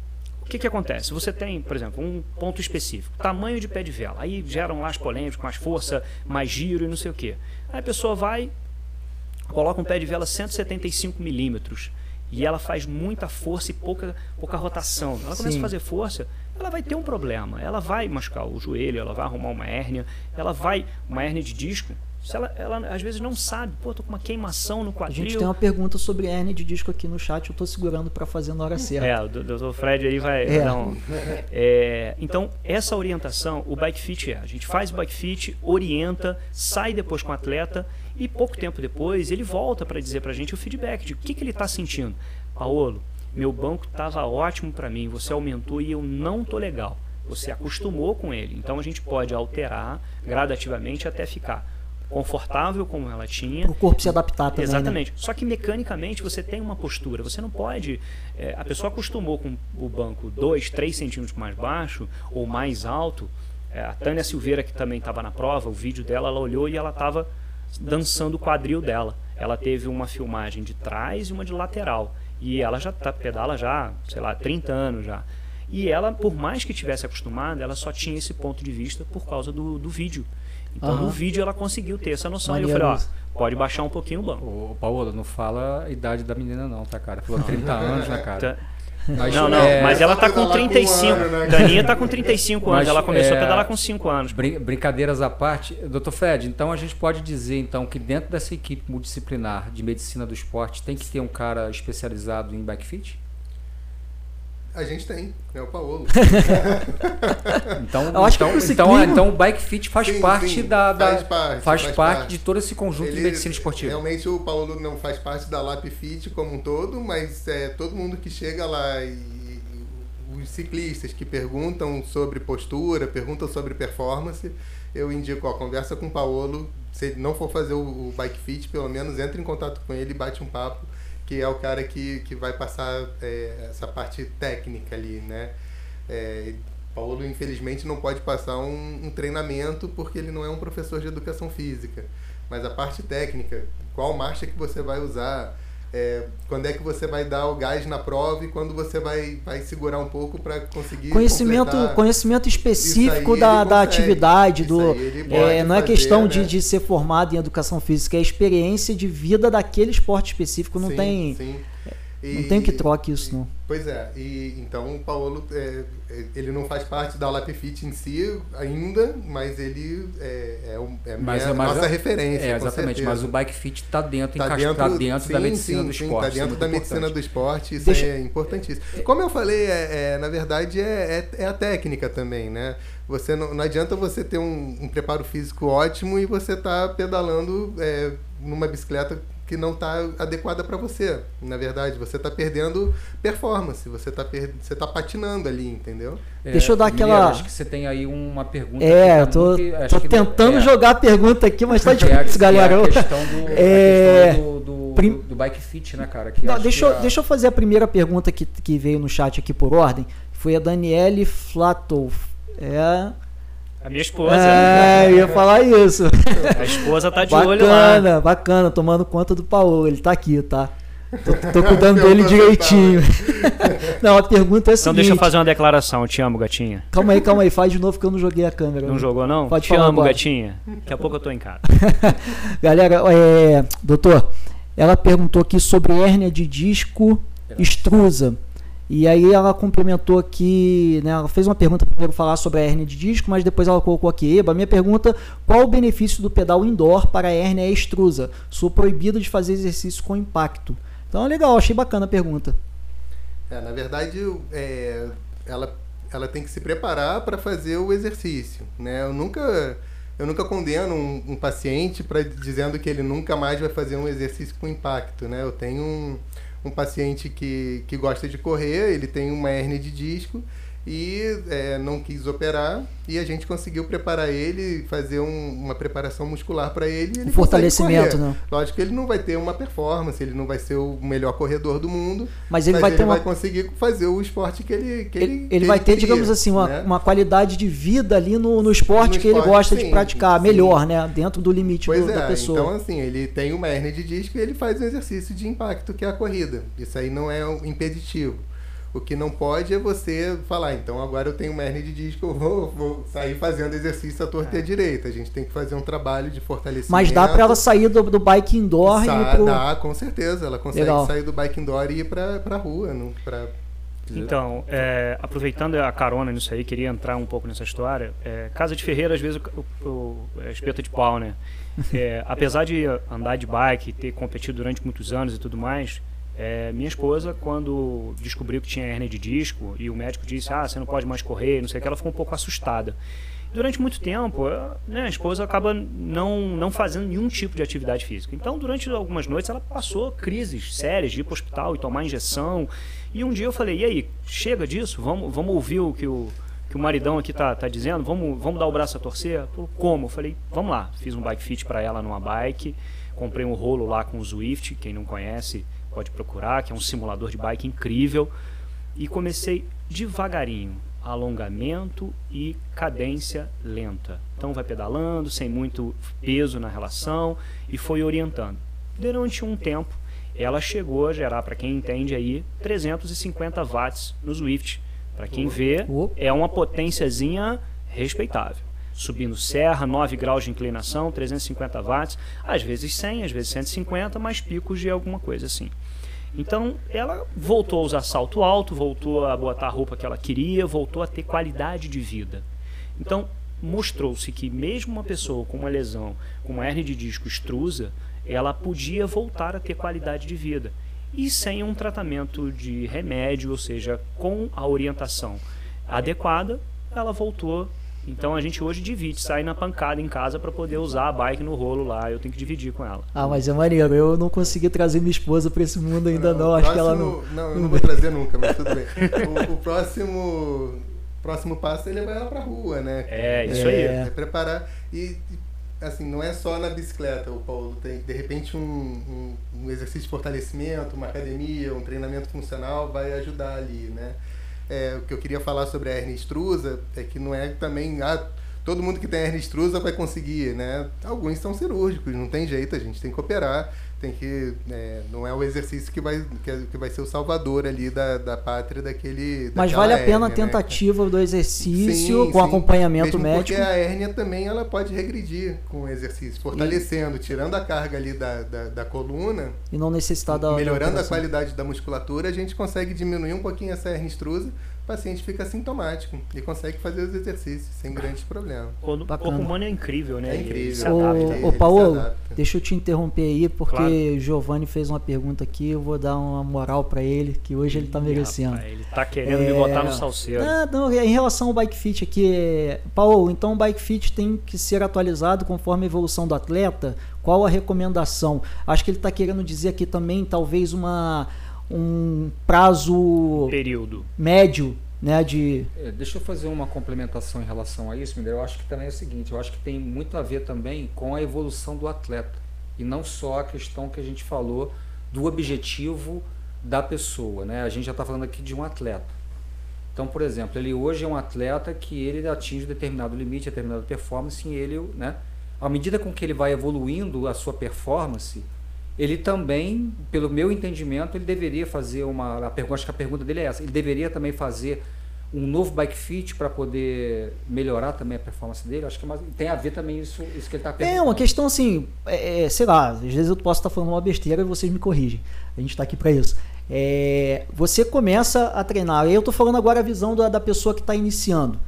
que, que acontece? Você tem, por exemplo, um ponto específico, tamanho de pé de vela. Aí geram lá as polêmicas, mais força, mais giro e não sei o quê. Aí a pessoa vai, coloca um pé de vela 175 milímetros e ela faz muita força e pouca, pouca rotação. Ela começa Sim. a fazer força, ela vai ter um problema. Ela vai machucar o joelho, ela vai arrumar uma hérnia, ela vai, uma hérnia de disco, se ela, ela às vezes não sabe, pô, tô com uma queimação no quadril. A gente tem uma pergunta sobre hernia de disco aqui no chat, eu tô segurando para fazer na hora certa. É, o doutor Fred aí vai é. dar um... é, Então, essa orientação, o bike fit é, a gente faz o bike fit, orienta, sai depois com o atleta e pouco tempo depois ele volta para dizer pra gente o feedback de o que, que ele está sentindo. Paolo, meu banco estava ótimo para mim, você aumentou e eu não tô legal. Você acostumou com ele, então a gente pode alterar gradativamente até ficar confortável como ela tinha. o corpo se adaptar também. Né? Exatamente. Né? Só que mecanicamente você tem uma postura. Você não pode. É, a pessoa acostumou com o banco 2, 3 centímetros mais baixo ou mais alto. É, a Tânia Silveira, que também estava na prova, o vídeo dela, ela olhou e ela estava dançando o quadril dela. Ela teve uma filmagem de trás e uma de lateral. E ela já tá, pedala já, sei lá, 30 anos já. E ela, por mais que tivesse acostumada, ela só tinha esse ponto de vista por causa do, do vídeo. Então uhum. no vídeo ela conseguiu ter essa noção. Maneiro. E eu falei, ó, pode baixar um pouquinho o banco. Ô, Paulo, não fala a idade da menina não, tá, cara? Falou 30 anos, né, cara? Tá. Mas, não, não, é... mas ela tá com 35. Com um ano, né? Daninha tá com 35 anos, mas, ela começou é... a pedalar com 5 anos. Brin brincadeiras à parte, doutor Fred, então a gente pode dizer então que dentro dessa equipe multidisciplinar de medicina do esporte tem que ter um cara especializado em bike fit? A gente tem, é o Paulo. então, então, então, então o bike fit faz sim, parte sim, da, da faz, parte, faz, faz parte, parte, de todo esse conjunto Ele, de medicina esportiva. Realmente o Paulo não faz parte da Lap Fit como um todo, mas é todo mundo que chega lá e os ciclistas que perguntam sobre postura, perguntam sobre performance, eu indico, a conversa com o Paulo, se ele não for fazer o, o bike fit, pelo menos entre em contato com ele e bate um papo que é o cara que, que vai passar é, essa parte técnica ali, né? É, Paulo, infelizmente, não pode passar um, um, treinamento porque ele não é um professor de educação física. Mas a parte técnica, qual marcha que você vai usar, é, quando é que você vai dar o gás na prova e quando você vai, vai segurar um pouco para conseguir conhecimento conhecimento específico da, da atividade do é, não é questão né? de, de ser formado em educação física é experiência de vida daquele esporte específico não sim, tem sim. E, não tem que troque isso, não. Pois é, e então o Paulo, é, é ele não faz parte da Lapfit em si ainda, mas ele é, é, é mas, mas nossa é, referência. É, exatamente, mas o Bike Fit está dentro, tá dentro, tá dentro sim, da medicina sim, do esporte. Está dentro da importante. medicina do esporte, isso Deixa... é importantíssimo. Como eu falei, é, é na verdade é, é, a técnica também, né? Você não, não adianta você ter um, um preparo físico ótimo e você tá pedalando numa bicicleta que não está adequada para você. Na verdade, você está perdendo performance, você está per... você tá patinando ali, entendeu? É, Deixa eu dar aquela. acho que você tem aí uma pergunta. É, tá tô, tô tentando é, jogar a pergunta aqui, mas tá difícil, é, galera. É a questão do, é... do, do, Prim... do, do, bike fit, né, cara? Não, deixa, eu, a... deixa eu fazer a primeira pergunta que, que veio no chat aqui por ordem. Foi a Daniele Flatov. É. A minha esposa. É, eu ia falar isso. A esposa tá de bacana, olho lá. Bacana, bacana, tomando conta do Paulo. Ele tá aqui, tá? Tô, tô cuidando dele direitinho. Não, a pergunta é a Então deixa eu fazer uma declaração. Eu te amo, gatinha. Calma aí, calma aí. Faz de novo que eu não joguei a câmera. Não jogou, não? Pode te falar amo, agora. gatinha. Daqui a pouco eu tô em casa. Galera, é, doutor, ela perguntou aqui sobre hérnia de disco extrusa. E aí ela complementou aqui, né, ela fez uma pergunta primeiro falar sobre a hérnia de disco, mas depois ela colocou aqui, Eba, minha pergunta, qual o benefício do pedal indoor para a hérnia extrusa? Sou proibido de fazer exercício com impacto. Então legal, achei bacana a pergunta. É, na verdade, é, ela, ela tem que se preparar para fazer o exercício. Né? Eu nunca eu nunca condeno um, um paciente para dizendo que ele nunca mais vai fazer um exercício com impacto. Né? Eu tenho um, um paciente que, que gosta de correr, ele tem uma hérnia de disco e é, não quis operar e a gente conseguiu preparar ele, fazer um, uma preparação muscular para ele. ele Um fortalecimento, né? Lógico que ele não vai ter uma performance, ele não vai ser o melhor corredor do mundo, Mas ele mas vai ele ter uma vai conseguir fazer o esporte que ele que Ele, ele, ele vai ter, queria, digamos assim, uma, né? uma qualidade de vida ali no, no esporte No que ele gosta de sim, praticar, sim. melhor, né? Dentro do limite Pois do- é, da pessoa. então assim, ele tem uma hernia de disco e ele faz um exercício de impacto, que é a corrida. Isso aí não é um impeditivo. O que não pode é você falar, então agora eu tenho uma hernia de disco, eu vou, vou sair fazendo exercício à torta e à direita. A gente tem que fazer um trabalho de fortalecimento. Mas dá para ela sair do, do bike indoor e Sa- ir pro... Dá, com certeza. Ela consegue Legal. sair do bike indoor e ir pra, pra rua. Não, pra... Então, é, aproveitando a carona nisso aí, queria entrar um pouco nessa história. É, casa de Ferreira, às vezes, o, o, o é espeta de pau, né? É, apesar de andar de bike, ter competido durante muitos anos e tudo mais, é, minha esposa, quando descobriu que tinha hernia de disco e o médico disse, ah, você não pode mais correr, não sei o que, ela ficou um pouco assustada. Durante muito tempo, né, a esposa acaba não, não fazendo nenhum tipo de atividade física. Então, durante algumas noites, ela passou crises sérias de ir para o hospital e tomar injeção. E um dia eu falei, e aí, chega disso? Vamos, vamos ouvir o que o, que o maridão aqui tá, tá dizendo? Vamos, vamos dar o braço a torcer? Como? Eu falei, vamos lá. Fiz um bike fit para ela numa bike. Comprei um rolo lá com o Zwift, quem não conhece pode procurar, que é um simulador de bike incrível. E comecei devagarinho, alongamento e cadência lenta. Então vai pedalando, sem muito peso na relação e foi orientando. Durante um tempo, ela chegou a gerar, para quem entende aí, 350 watts no Swift. Para quem vê, é uma potênciazinha respeitável. Subindo serra, 9 graus de inclinação, 350 watts, às vezes 100, às vezes 150, mais picos de alguma coisa assim. Então ela voltou a usar salto alto, voltou a botar a roupa que ela queria, voltou a ter qualidade de vida. Então mostrou-se que mesmo uma pessoa com uma lesão, com uma hernia de disco extrusa, ela podia voltar a ter qualidade de vida. E sem um tratamento de remédio, ou seja, com a orientação adequada, ela voltou. Então a gente hoje divide, sai na pancada em casa para poder usar a bike no rolo lá. Eu tenho que dividir com ela. Ah, mas é maneiro. Eu não consegui trazer minha esposa para esse mundo ainda não. o Acho que ela não... Não, eu não vou trazer nunca, mas tudo bem. O, o próximo, próximo passo é levar ela pra rua, né? É, isso É. aí. É preparar. E, assim, não é só na bicicleta, o Paulo. Tem, de repente, um, um, um exercício de fortalecimento, uma academia, um treinamento funcional vai ajudar ali, né? É, o que eu queria falar sobre a hernia extrusa é que não é também... Ah, todo mundo que tem hernia extrusa vai conseguir, né? Alguns são cirúrgicos, não tem jeito, a gente tem que operar. Tem que... é, não é o exercício que vai, que, que vai ser o salvador ali da, da pátria daquele... Mas vale a pena a hérnia, né? tentativa do exercício Sim, com sim. acompanhamento Mesmo médico. Porque a hérnia também ela pode regredir com o exercício, fortalecendo, tirando a carga ali da, da, da coluna, E não necessitar da. da melhorando a operação. qualidade da musculatura, a gente consegue diminuir um pouquinho essa hernia extrusa, o paciente fica sintomático e consegue fazer os exercícios sem grandes problemas. O corpo humano é incrível, né? É Ele incrível. se adapta. Ô, ele ô se Paulo, deixa eu te interromper aí, porque Claro. o Giovanni fez uma pergunta aqui, eu vou dar uma moral pra ele, que hoje ele tá merecendo. Rapaz, ele tá querendo me É, botar no salseiro. Ah, não, em relação ao bike fit aqui, é, Paulo, então o bike fit tem que ser atualizado conforme a evolução do atleta. Qual a recomendação? Acho que ele está querendo dizer aqui também, talvez uma um prazo Período. médio, né, de É, deixa eu fazer uma complementação em relação a isso, Mineiro. Eu acho que também é o seguinte, eu acho que tem muito a ver também com a evolução do atleta. E não só a questão que a gente falou do objetivo da pessoa. Né? A gente já está falando aqui de um atleta. Então, por exemplo, ele hoje é um atleta que ele atinge determinado limite, determinada performance, e ele, né, à medida com que ele vai evoluindo a sua performance, ele também, pelo meu entendimento, ele deveria fazer uma. A pergunta, acho que a pergunta dele é essa. Ele deveria também fazer um novo bike fit para poder melhorar também a performance dele? Acho que é tem a ver também isso, isso que ele está perguntando. É uma questão assim, é, é, sei lá, às vezes eu posso estar tá falando uma besteira e vocês me corrigem. A gente está aqui para isso. É, você começa a treinar. Eu estou falando agora a visão da, da pessoa que está iniciando.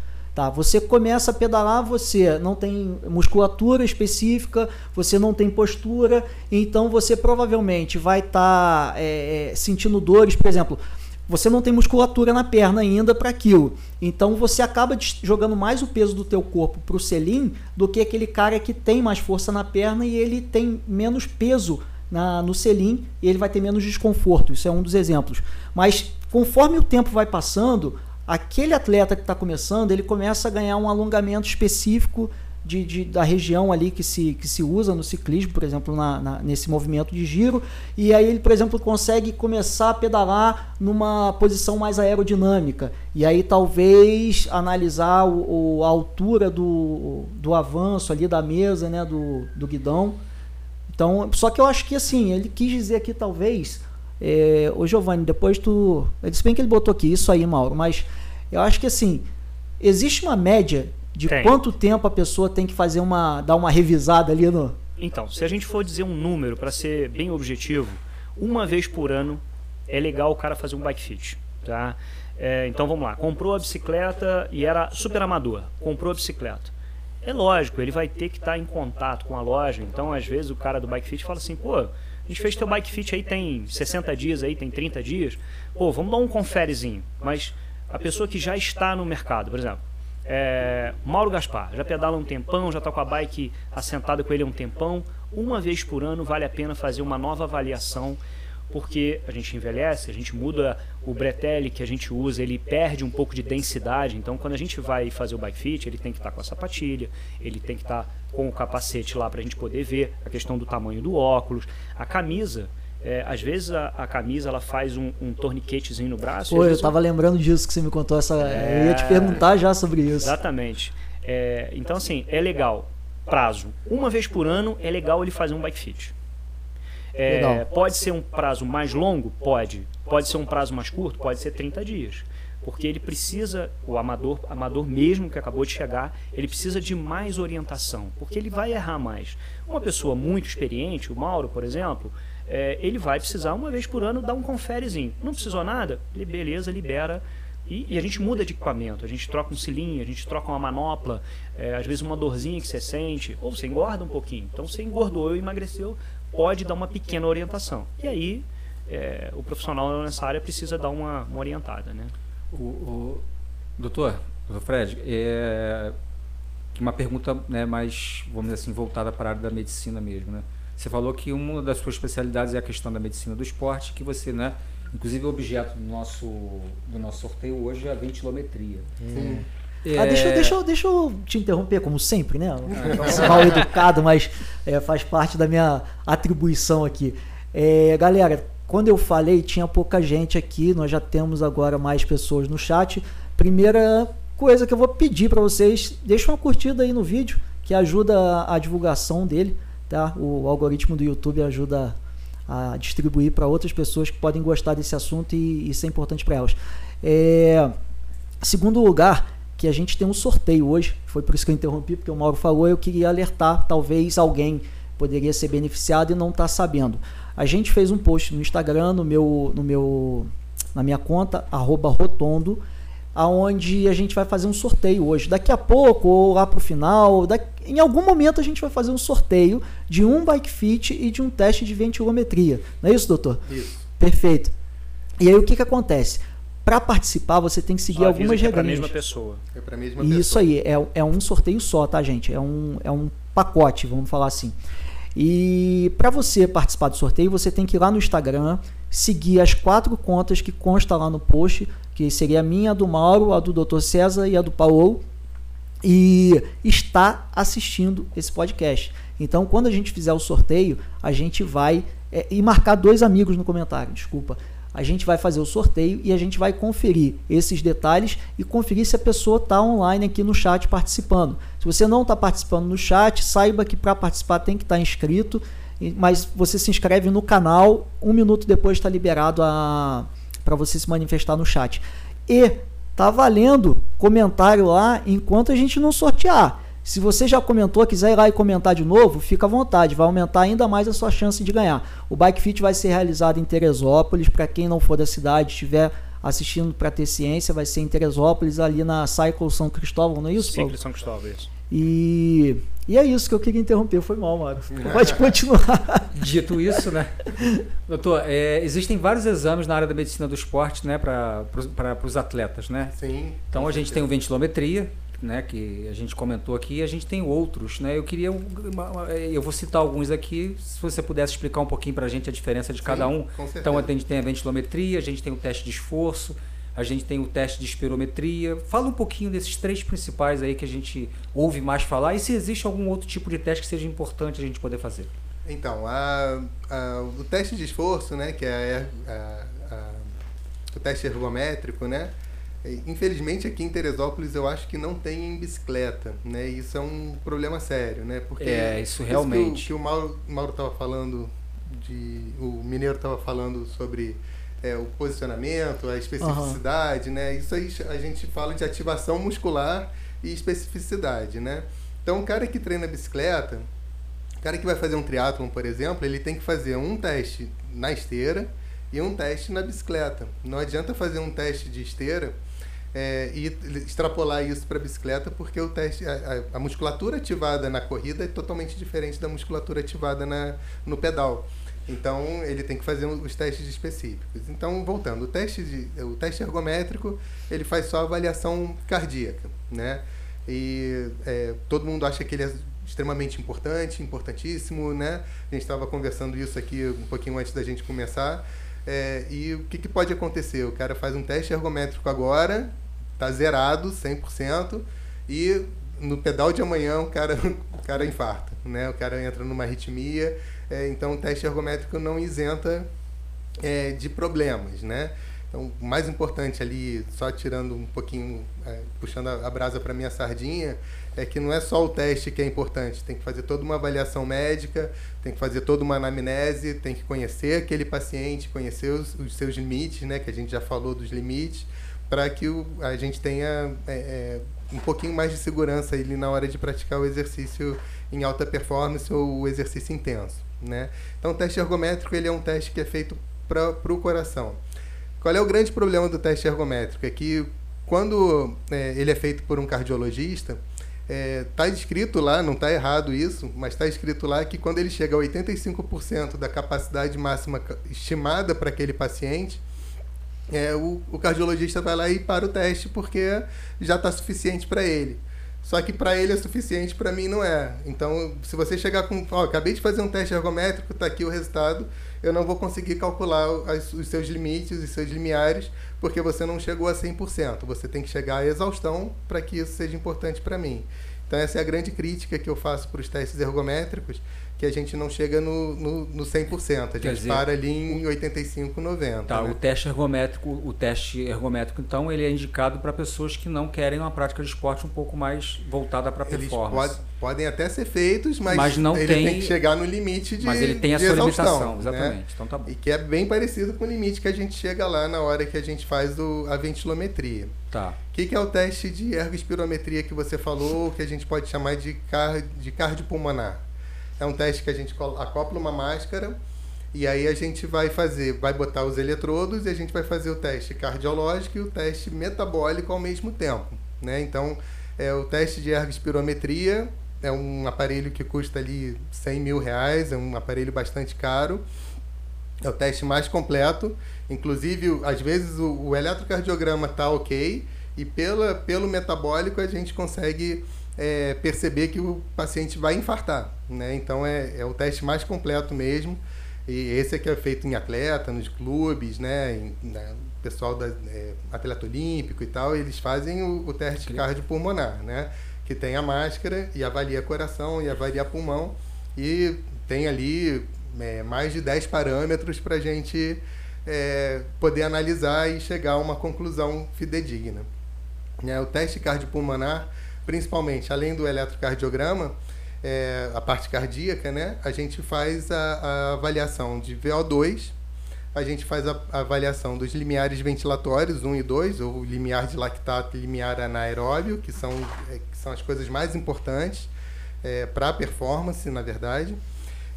Tá, você começa a pedalar, você não tem musculatura específica, você não tem postura, então você provavelmente vai estar tá, é, é, sentindo dores, por exemplo, você não tem musculatura na perna ainda para aquilo. Então você acaba jogando mais o peso do teu corpo para o selim do que aquele cara que tem mais força na perna e ele tem menos peso na, no selim e ele vai ter menos desconforto. Isso é um dos exemplos. Mas conforme o tempo vai passando, aquele atleta que está começando, ele começa a ganhar um alongamento específico de, de, da região ali que se, que se usa no ciclismo, por exemplo, na, na, nesse movimento de giro. E aí ele, por exemplo, consegue começar a pedalar numa posição mais aerodinâmica. E aí talvez analisar o, o a altura do, do avanço ali da mesa, né, do, do guidão. Então, só que eu acho que assim, ele quis dizer aqui talvez. É, ô Giovanni, depois tu. Disse bem que ele botou aqui, isso aí, Mauro, mas eu acho que assim, existe uma média de tem. quanto tempo a pessoa tem que fazer uma. dar uma revisada ali no. Então, se a gente for dizer um número para ser bem objetivo, uma vez por ano é legal o cara fazer um bike fit. Tá? É, então vamos lá, comprou a bicicleta e era super amador, comprou a bicicleta. É lógico, ele vai ter que estar tá em contato com a loja, então às vezes o cara do bike fit fala assim, pô, a gente fez teu bike fit aí tem 60 dias aí, tem 30 dias, pô, vamos dar um conferezinho. Mas a pessoa que já está no mercado, por exemplo, é, Mauro Gaspar, já pedala um tempão, já está com a bike assentada com ele há um tempão. Uma vez por ano vale a pena fazer uma nova avaliação, porque a gente envelhece, a gente muda o bretelle que a gente usa, ele perde um pouco de densidade. Então, quando a gente vai fazer o bike fit, ele tem que estar tá com a sapatilha, ele tem que estar tá com o capacete lá para a gente poder ver a questão do tamanho do óculos. A camisa, é, às vezes a, a, camisa ela faz um, um torniquetezinho no braço. Pô, eu estava um... lembrando disso que você me contou essa. É... Eu ia te perguntar já sobre isso. Exatamente. É, então, assim, é legal. Prazo. Uma vez por ano é legal ele fazer um bike fit. É, pode ser um prazo mais longo? Pode. Pode ser um prazo mais curto? Pode ser 30 dias. Porque ele precisa, o amador, amador mesmo que acabou de chegar, ele precisa de mais orientação, porque ele vai errar mais. Uma pessoa muito experiente, o Mauro, por exemplo, é, ele vai precisar uma vez por ano dar um conferezinho. Não precisou nada? Beleza, libera. E, e, a gente muda de equipamento, a gente troca um cilinho, a gente troca uma manopla, é, às vezes uma dorzinha que você sente, ou você engorda um pouquinho. Então você engordou ou emagreceu, pode dar uma pequena orientação. E aí é, o profissional nessa área precisa dar uma, uma orientada. Né? O, o, doutor, doutor Fred, é uma pergunta né, mais, vamos dizer assim, voltada para a área da medicina mesmo. Né? Você falou que uma das suas especialidades é a questão da medicina do esporte, que você, né? Inclusive o objeto do nosso, do nosso sorteio hoje é a ventilometria. Hum. É... Ah, deixa, deixa, deixa eu te interromper, como sempre, né? Mal educado, mas é, faz parte da minha atribuição aqui. É, galera, quando eu falei, tinha pouca gente aqui, nós já temos agora mais pessoas no chat. Primeira coisa que eu vou pedir para vocês, deixa uma curtida aí no vídeo, que ajuda a divulgação dele. Tá? O algoritmo do YouTube ajuda a distribuir para outras pessoas que podem gostar desse assunto e, e ser importante para elas. É, segundo lugar, que a gente tem um sorteio hoje, foi por isso que eu interrompi, porque o Mauro falou, eu queria alertar, talvez alguém poderia ser beneficiado e não está sabendo. A gente fez um post no Instagram, no meu, no meu, na minha conta, rotondo, aonde a gente vai fazer um sorteio hoje. Daqui a pouco, ou lá para o final, daqui, em algum momento a gente vai fazer um sorteio de um bike fit e de um teste de ventilometria. Não é isso, doutor? Isso. Perfeito. E aí o que, que acontece? Para participar, você tem que seguir só algumas regras. É para a mesma pessoa. É para a mesma pessoa. Isso aí, é, é um sorteio só, tá, gente? É um, é um pacote, vamos falar assim. E para você participar do sorteio, você tem que ir lá no Instagram, seguir as quatro contas que consta lá no post que seria a minha, a do Mauro, a do Dr. César e a do Paulo, e está assistindo esse podcast. Então, quando a gente fizer o sorteio, a gente vai. É, e marcar dois amigos no comentário, desculpa. A gente vai fazer o sorteio e a gente vai conferir esses detalhes e conferir se a pessoa está online aqui no chat participando. Se você não está participando no chat, saiba que para participar tem que estar tá inscrito mas você se inscreve no canal, um minuto depois está liberado para você se manifestar no chat. E tá valendo comentário lá enquanto a gente não sortear. Se você já comentou, quiser ir lá e comentar de novo, fica à vontade, vai aumentar ainda mais a sua chance de ganhar. O Bike Fit vai ser realizado em Teresópolis, para quem não for da cidade, estiver assistindo para ter ciência, vai ser em Teresópolis, ali na Cycle São Cristóvão, não é isso, Paulo? São Cristóvão, isso. E, e é isso que eu queria interromper, foi mal, Mário. Pode continuar. Dito isso, né? Doutor, é, existem vários exames na área da medicina do esporte, né, para os atletas, né? Sim. Então a gente tem o ventilometria, né, que a gente comentou aqui, e a gente tem outros, né? Eu queria, eu vou citar alguns aqui, se você pudesse explicar um pouquinho para a gente a diferença de Sim, cada um. Então a gente tem a ventilometria, a gente tem o teste de esforço, a gente tem o teste de espirometria. Fala um pouquinho desses três principais aí que a gente ouve mais falar e se existe algum outro tipo de teste que seja importante a gente poder fazer. Então, a, a, o teste de esforço, né, que é a, o teste ergométrico, né, Infelizmente aqui em Teresópolis eu acho que não tem em bicicleta, né? Isso é um problema sério, né? Porque é, isso realmente. Isso que o, que o Mauro estava falando de, o mineiro estava falando sobre é, o posicionamento, a especificidade, uhum. né? Isso aí a gente fala de ativação muscular e especificidade, né? Então, o cara que treina bicicleta, o cara que vai fazer um triatlon, por exemplo, ele tem que fazer um teste na esteira e um teste na bicicleta. Não adianta fazer um teste de esteira é, e extrapolar isso para a bicicleta, porque o teste, a, a, musculatura ativada na corrida é totalmente diferente da musculatura ativada na, no pedal. Então ele tem que fazer os testes específicos. Então voltando, o teste de, o teste ergométrico ele faz só avaliação cardíaca, né? E é, todo mundo acha que ele é extremamente importante, importantíssimo, né? A gente estava conversando isso aqui um pouquinho antes da gente começar. É, e o que, que pode acontecer? O cara faz um teste ergométrico agora, tá zerado, 100%, e no pedal de amanhã o cara, o cara infarta, né? O cara entra numa arritmia, é, então o teste ergométrico não isenta é, de problemas, né? Então, o mais importante ali, só tirando um pouquinho, é, puxando a, brasa para minha sardinha, é que não é só o teste que é importante, tem que fazer toda uma avaliação médica, tem que fazer toda uma anamnese, tem que conhecer aquele paciente, conhecer os, os seus limites, né, que a gente já falou dos limites, para que o, a gente tenha é, é, um pouquinho mais de segurança ali na hora de praticar o exercício em alta performance ou o exercício intenso. Né? Então, o teste ergométrico ele é um teste que é feito para o coração. Qual é o grande problema do teste ergométrico? É que quando é, ele é feito por um cardiologista, está é, escrito lá, não está errado isso, mas está escrito lá que quando ele chega a 85% da capacidade máxima estimada para aquele paciente, é, o, o cardiologista vai lá e para o teste porque já está suficiente para ele. Só que para ele é suficiente, para mim não é. Então, se você chegar com, ó, acabei de fazer um teste ergométrico, está aqui o resultado, eu não vou conseguir calcular os seus limites, os seus limiares, porque você não chegou a 100%. Você tem que chegar à exaustão para que isso seja importante para mim. Então, essa é a grande crítica que eu faço para os testes ergométricos, que a gente não chega no, no, no 100%. A gente dizer, para ali em 85, 90. Tá, né? o teste ergométrico, o teste ergométrico, então, ele é indicado para pessoas que não querem uma prática de esporte um pouco mais voltada para performance. Pode, podem até ser feitos, mas, mas não ele tem, tem que chegar no limite de Mas ele tem a sua exaustão, limitação, né? exatamente. Né? Então tá bom. E que é bem parecido com o limite que a gente chega lá na hora que a gente faz o, a ventilometria. Tá. O que, que, é o teste de ergospirometria que você falou, que a gente pode chamar de, car de cardiopulmonar? É um teste que a gente acopla uma máscara e aí a gente vai fazer, vai botar os eletrodos e a gente vai fazer o teste cardiológico e o teste metabólico ao mesmo tempo. Né? Então, é, o teste de ergospirometria é um aparelho que custa ali 100 mil reais, é um aparelho bastante caro. É o teste mais completo. Inclusive, às vezes o, o eletrocardiograma está ok e pela, pelo metabólico a gente consegue é, perceber que o paciente vai infartar. Né? Então é, é o teste mais completo mesmo. E esse aqui é feito em atleta, nos clubes, né? Em, né? pessoal da é, atleta olímpico e tal, eles fazem o, o teste cardiopulmonar, né? Que tem a máscara e avalia coração e avalia pulmão e tem ali é, mais de 10 parâmetros para a gente é, poder analisar e chegar a uma conclusão fidedigna. É, o teste cardiopulmonar principalmente, além do eletrocardiograma, é, a parte cardíaca, né? A gente faz a, a avaliação de VO2, a gente faz a, a, avaliação dos limiares ventilatórios 1 e 2, ou limiar de lactato e limiar anaeróbio, que são, é, que são as coisas mais importantes é, para a performance, na verdade.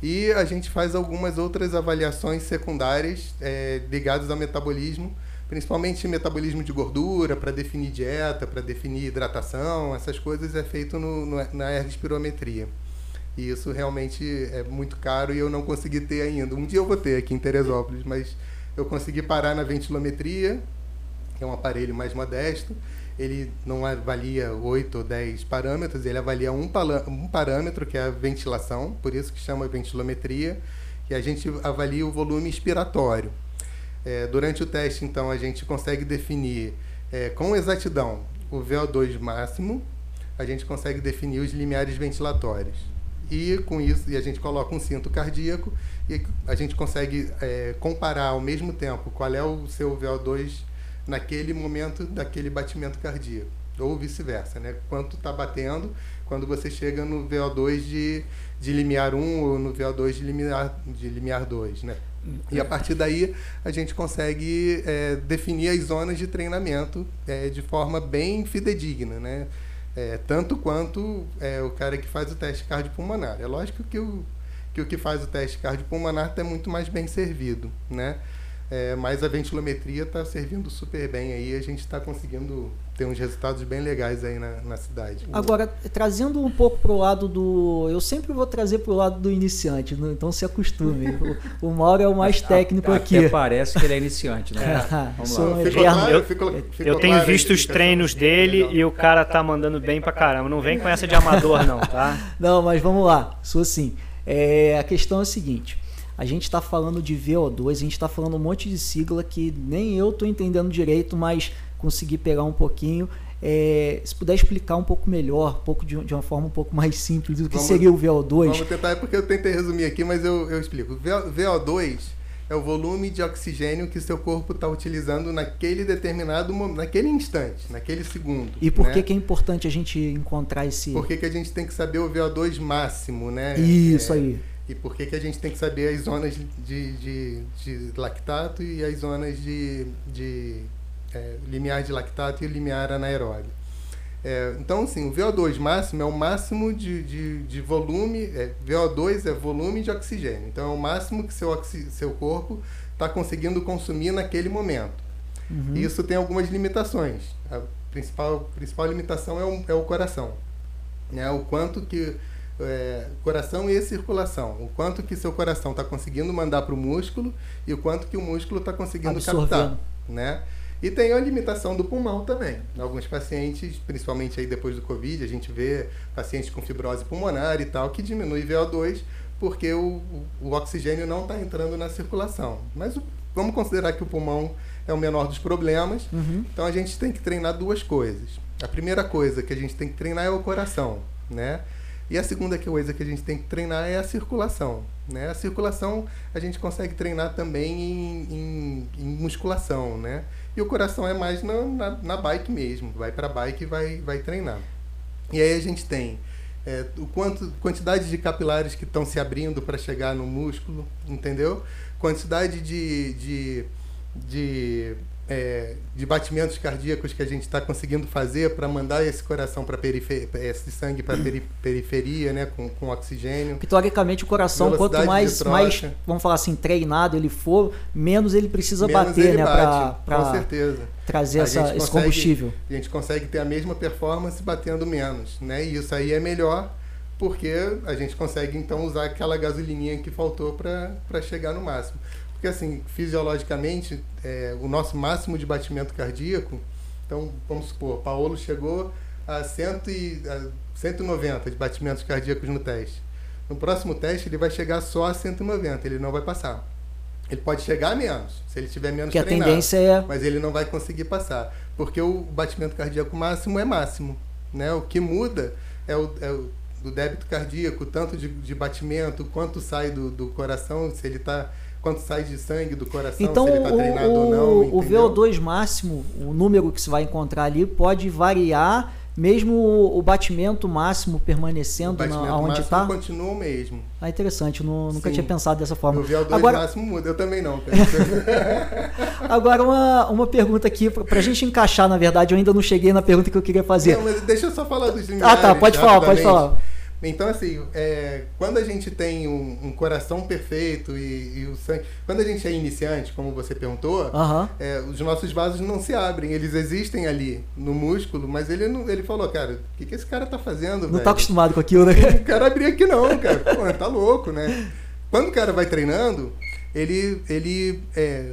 E a gente faz algumas outras avaliações secundárias é, ligadas ao metabolismo, principalmente metabolismo de gordura, para definir dieta, para definir hidratação, essas coisas é feito no, no, na ergospirometria. E isso realmente é muito caro e eu não consegui ter ainda. Um dia eu vou ter aqui em Teresópolis, mas eu consegui parar na ventilometria, que é um aparelho mais modesto. Ele não avalia 8 ou 10 parâmetros, ele avalia um, um parâmetro, que é a ventilação, por isso que chama ventilometria, e a gente avalia o volume expiratório. É, durante o teste, então, a gente consegue definir é, com exatidão o VO2 máximo, a gente consegue definir os limiares ventilatórios. E com isso, e a gente coloca um cinto cardíaco e a gente consegue é, comparar ao mesmo tempo qual é o seu VO2 naquele momento daquele batimento cardíaco. Ou vice-versa, né? Quanto está batendo quando você chega no VO2 de, de limiar 1 ou no VO2 de limiar, de limiar 2, né? E a partir daí a gente consegue é, definir as zonas de treinamento é, de forma bem fidedigna, né? É, tanto quanto é, o cara que faz o teste cardiopulmonar. É lógico que o que, o que faz o teste cardiopulmonar está muito mais bem servido, né? É, mas a ventilometria está servindo super bem aí, a gente está conseguindo ter uns resultados bem legais aí na, na cidade. Agora, trazendo um pouco para o lado do. Eu sempre vou trazer para o lado do iniciante, né? então se acostume. o, o Mauro é o mais técnico a, aqui. Até parece que ele é iniciante, né? Vamos lá. eu, eu tenho visto os treinos dele e o cara tá mandando bem para caramba. Não vem com essa de amador, não, tá? Não, mas vamos lá. Sou assim. É, a questão é a seguinte. A gente está falando de VO2, a gente está falando um monte de sigla que nem eu estou entendendo direito, mas consegui pegar um pouquinho. É, se puder explicar um pouco melhor, um pouco de, de, uma forma um pouco mais simples do que vamos, seria o VO2. Vamos tentar, é porque eu tentei resumir aqui, mas eu, eu explico. VO2 é o volume de oxigênio que seu corpo está utilizando naquele determinado momento, naquele instante, naquele segundo. E por né? que, que é importante a gente encontrar esse. Por que, que a gente tem que saber o VO2 máximo, né? Isso é, aí e por que, que a gente tem que saber as zonas de, de, de lactato e as zonas de, de é, limiar de lactato e limiar anaeróbio. É, então, assim, o VO2 máximo é o máximo de, de, de volume, é, VO2 é volume de oxigênio, então é o máximo que seu, oxi, seu corpo está conseguindo consumir naquele momento. Uhum. Isso tem algumas limitações. A principal, principal limitação é o, é o coração. Né? O quanto que é, coração e circulação. O quanto que seu coração está conseguindo mandar para o músculo e o quanto que o músculo está conseguindo captar. Né? E tem a limitação do pulmão também. Alguns pacientes, principalmente aí depois do Covid, a gente vê pacientes com fibrose pulmonar e tal, que diminui VO2 porque o, o oxigênio não está entrando na circulação. Mas o, vamos considerar que o pulmão é o menor dos problemas. Uhum. Então a gente tem que treinar duas coisas. A primeira coisa que a gente tem que treinar é o coração, né? E a segunda coisa que a gente tem que treinar é a circulação. Né? A circulação a gente consegue treinar também em, em, em musculação, né? E o coração é mais na, na, na bike mesmo. Vai para a bike e vai, vai treinar. E aí a gente tem é, o quanto, quantidade de capilares que estão se abrindo para chegar no músculo, entendeu? Quantidade de, de, de é, de batimentos cardíacos que a gente está conseguindo fazer para mandar esse coração para periferia, esse sangue para peri periferia, né, com, com oxigênio. Que teoricamente o coração, quanto mais, mais, vamos falar assim, treinado ele for, menos ele precisa menos bater, ele né, para trazer essa, consegue, esse combustível. A gente consegue ter a mesma performance batendo menos, né? E isso aí é melhor porque a gente consegue então usar aquela gasolininha que faltou para chegar no máximo. Porque, assim, fisiologicamente, é, o nosso máximo de batimento cardíaco, então, vamos supor, Paulo chegou a, cento e, a 190 de batimentos cardíacos no teste. No próximo teste, ele vai chegar só a 190, ele não vai passar. Ele pode chegar a menos, se ele tiver menos que treinado, a tendência é... mas ele não vai conseguir passar, porque o batimento cardíaco máximo é máximo. Né? O que muda é o, é o do débito cardíaco, tanto de, de batimento, quanto sai do, do coração, se ele está quanto sai de sangue do coração, então, se ele está treinado o, ou não. Entendeu? O VO2 máximo, o número que você vai encontrar ali, pode variar mesmo o, o batimento máximo permanecendo o batimento na, onde está? continua o mesmo. Ah, interessante, nu- nunca Sim. tinha pensado dessa forma. O VO2 Agora, máximo muda, eu também não. agora uma, uma pergunta aqui, pra, pra gente encaixar, na verdade, eu ainda não cheguei na pergunta que eu queria fazer. Não, mas deixa eu só falar dos ah, limiares. tá, pode falar, pode falar. Então, assim, é, quando a gente tem um, um coração perfeito e, e o sangue. Quando a gente é iniciante, como você perguntou, é, os nossos vasos não se abrem, eles existem ali no músculo, mas ele não, ele falou, cara, o que, que esse cara tá fazendo? Não velho? tá acostumado com aquilo, né? O cara abrir aqui não, cara. Pô, tá louco, né? Quando o cara vai treinando, ele. ele é,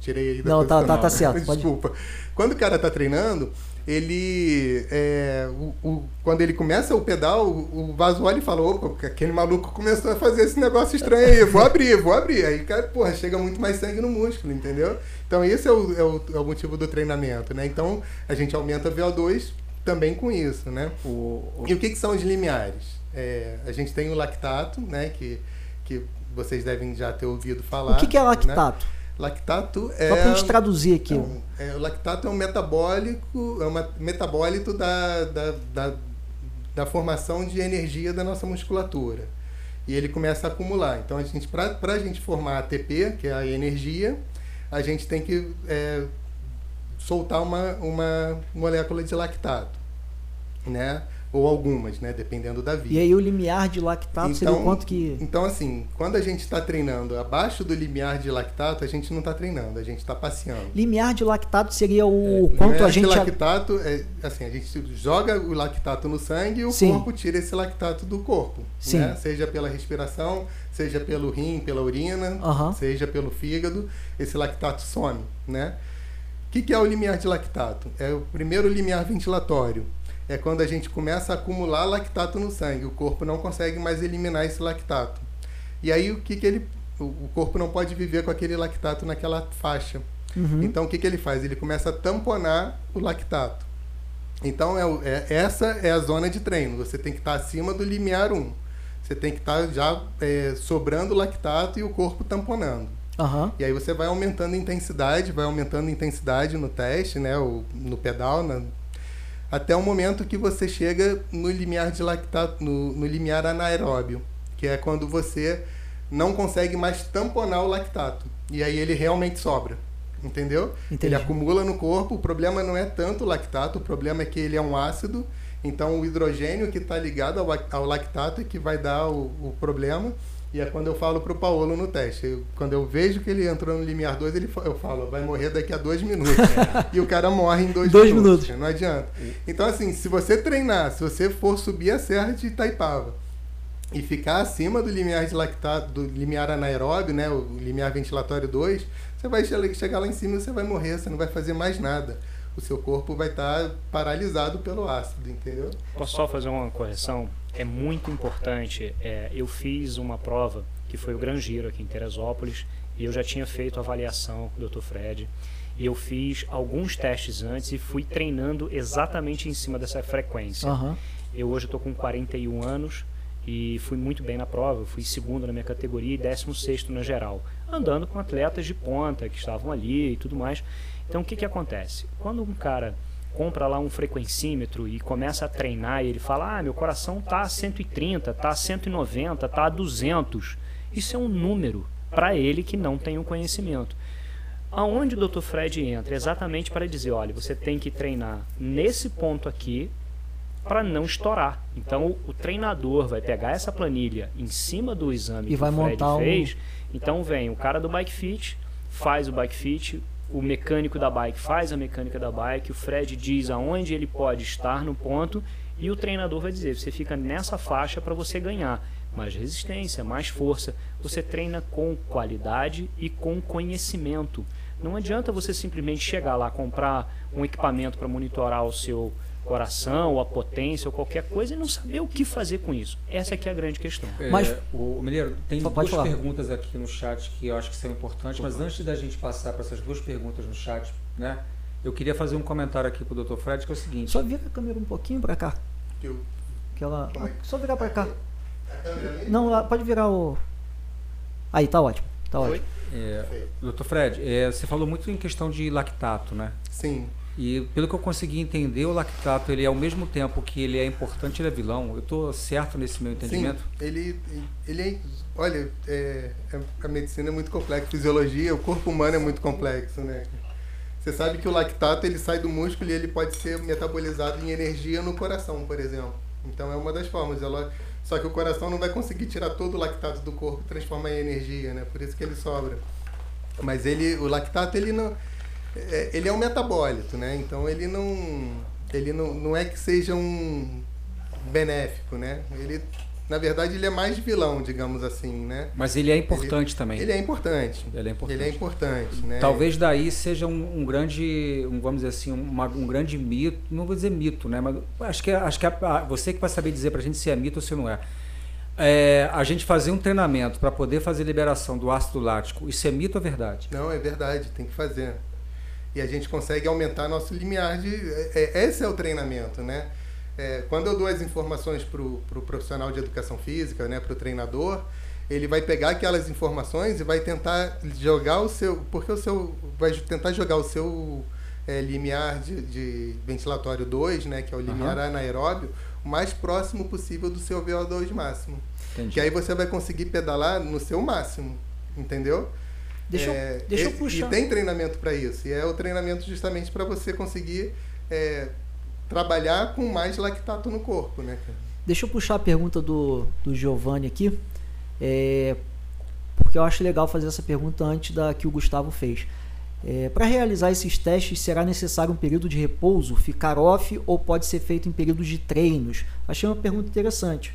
tirei aí da Não, tá- tá- tá certo, pode- Desculpa. Quando o cara tá treinando, ele. é, o, o- quando ele começa o pedal, o, o vaso olha e fala: opa, aquele maluco começou a fazer esse negócio estranho aí, vou abrir, vou abrir. Aí, cara, porra, chega muito mais sangue no músculo, entendeu? Então, esse é o, é o, é o motivo do treinamento, né? Então, a gente aumenta VO2 também com isso, né? O, o- E o que, que são os limiares? É, a gente tem o lactato, né? Que, que vocês devem já ter ouvido falar. O que, que é né? Lactato? É. Só pra gente traduzir aqui. Então, é, o lactato é um metabólico, é um metabólito da, da, da, da formação de energia da nossa musculatura. E ele começa a acumular. Então, a gente, para a gente formar ATP, que é a energia, a gente tem que é, soltar uma, uma molécula de lactato, né? Ou algumas, né? Dependendo da via. E aí o limiar de lactato seria o quanto que. Então, assim, quando a gente está treinando abaixo do limiar de lactato, a gente não está treinando, a gente está passeando. Limiar de lactato seria o O quanto a gente. de lactato é assim, a gente joga o lactato no sangue e o Sim. corpo tira esse lactato do corpo, Sim. né? Seja pela respiração, seja pelo rim, pela urina, seja pelo fígado, esse lactato some, né? O que, que é o limiar de lactato? É o primeiro limiar ventilatório. É quando a gente começa a acumular lactato no sangue, o corpo não consegue mais eliminar esse lactato. E aí o que, que ele. O corpo não pode viver com aquele lactato naquela faixa. Uhum. Então o que, que ele faz? Ele começa a tamponar o lactato. Então é, é- essa é a zona de treino. Você tem que estar acima do limiar 1. Você tem que estar já é, sobrando lactato e o corpo tamponando. Aham. E aí você vai aumentando a intensidade, vai aumentando a intensidade no teste, né, o, no pedal, na- até o momento que você chega no limiar de lactato, no, no limiar anaeróbio, que é quando você não consegue mais tamponar o lactato. E aí ele realmente sobra. Entendeu? Entendi. Ele acumula no corpo. O problema não é tanto o lactato, o problema é que ele é um ácido. Então o hidrogênio que está ligado ao, ao lactato é que vai dar o, o problema. E é quando eu falo para o Paulo no teste. Eu- quando eu vejo que ele entrou no limiar 2, ele, eu falo, vai morrer daqui a dois minutos. e o cara morre em dois, Dois minutos. minutos. Não adianta. Então, assim, se você treinar, se você for subir a serra de Itaipava e ficar acima do limiar de lactato, do limiar anaeróbio, né, o limiar ventilatório 2, você vai che- chegar lá em cima e você vai morrer, você não vai fazer mais nada. O seu corpo vai estar paralisado pelo ácido, entendeu? Posso só fazer uma correção? É muito importante. é, eu fiz uma prova que foi o Gran Giro aqui em Teresópolis e eu já tinha feito a avaliação do Dr. Fred. E eu fiz alguns testes antes e fui treinando exatamente em cima dessa frequência. Aham. Eu hoje estou com 41 anos e fui muito bem na prova. Eu fui segundo na minha categoria e 16 na geral, andando com atletas de ponta que estavam ali e tudo mais. Então o que, que acontece? Quando um cara compra lá um frequencímetro e começa a treinar e ele fala: "Ah, meu coração tá a 130, tá a 190, tá a 200". Isso é um número para ele que não tem o conhecimento. Aonde o Dr. Fred entra? Exatamente para dizer, olha, você tem que treinar nesse ponto aqui para não estourar. Então o, treinador vai pegar essa planilha em cima do exame E que vai o Fred montar um- fez. Então vem o cara do bike fit, faz o bike fit, o mecânico da bike faz a mecânica da bike, o Fred diz aonde ele pode estar no ponto e o treinador vai dizer, você fica nessa faixa para você ganhar mais resistência, mais força. Você treina com qualidade e com conhecimento. Não adianta você simplesmente chegar lá, comprar um equipamento para monitorar o seu coração, ou a potência, ou qualquer coisa e não saber o que fazer com isso. Essa aqui é a grande questão. É, Mas- o Mineiro, tem duas falar. perguntas aqui no chat que eu acho que são importantes, mas antes da gente passar para essas duas perguntas no chat, né? Eu queria fazer um comentário aqui para o Dr. Fred, que é o seguinte. Só vira a câmera um pouquinho pra cá. Que ela... É Só virar pra cá. câmera ali? Não, lá- pode virar o. Aí, tá ótimo. Tá ótimo. É, Dr. Fred, é, você falou muito em questão de lactato, né? Sim. E pelo que eu consegui entender, o lactato, ele ao mesmo tempo que ele é importante, ele é vilão. Eu estou certo nesse meu entendimento? Sim, ele, ele é, olha, é, é, a medicina é muito complexa, a fisiologia, o corpo humano é muito complexo, né? Você sabe que o lactato ele sai do músculo e ele pode ser metabolizado em energia no coração, por exemplo. Então é uma das formas. Ela, só que o coração não vai conseguir tirar todo o lactato do corpo e transformar em energia, né? Por isso que ele sobra. Mas ele, o lactato ele não é, ele é um metabólito, né? Então ele não, ele não, não é que seja um benéfico, né? Ele, na verdade, ele é mais vilão, digamos assim, né? Mas ele é importante ele, também. Ele é importante. Ele é importante. Ele é importante, né? Talvez daí seja um, um grande, um, vamos dizer assim, uma, um grande mito, não vou dizer mito, né? Mas acho que, acho que a, você que vai saber dizer para a gente se é mito ou se não é. É, a gente fazer um treinamento para poder fazer liberação do ácido lático, isso é mito ou verdade? Não, é verdade, tem que fazer e a gente consegue aumentar nosso limiar de. É, é, esse é o treinamento, né? É, quando eu dou as informações para o pro profissional de educação física, né, para o treinador, ele vai pegar aquelas informações e vai tentar jogar o seu. Porque o seu. Vai tentar jogar o seu é, limiar de, de, ventilatório 2, né, que é o limiar uhum. anaeróbio, o mais próximo possível do seu VO2 máximo. Entendi. Que aí você vai conseguir pedalar no seu máximo, entendeu? Deixa, é, eu, deixa eu puxar. E tem treinamento para isso. E é o treinamento justamente para você conseguir é, trabalhar com mais lactato no corpo, né? Deixa eu puxar a pergunta do, do Giovanni aqui. É, porque eu acho legal fazer essa pergunta antes da que o Gustavo fez. É, para realizar esses testes, será necessário um período de repouso, ficar off ou pode ser feito em períodos de treinos? Achei uma pergunta interessante.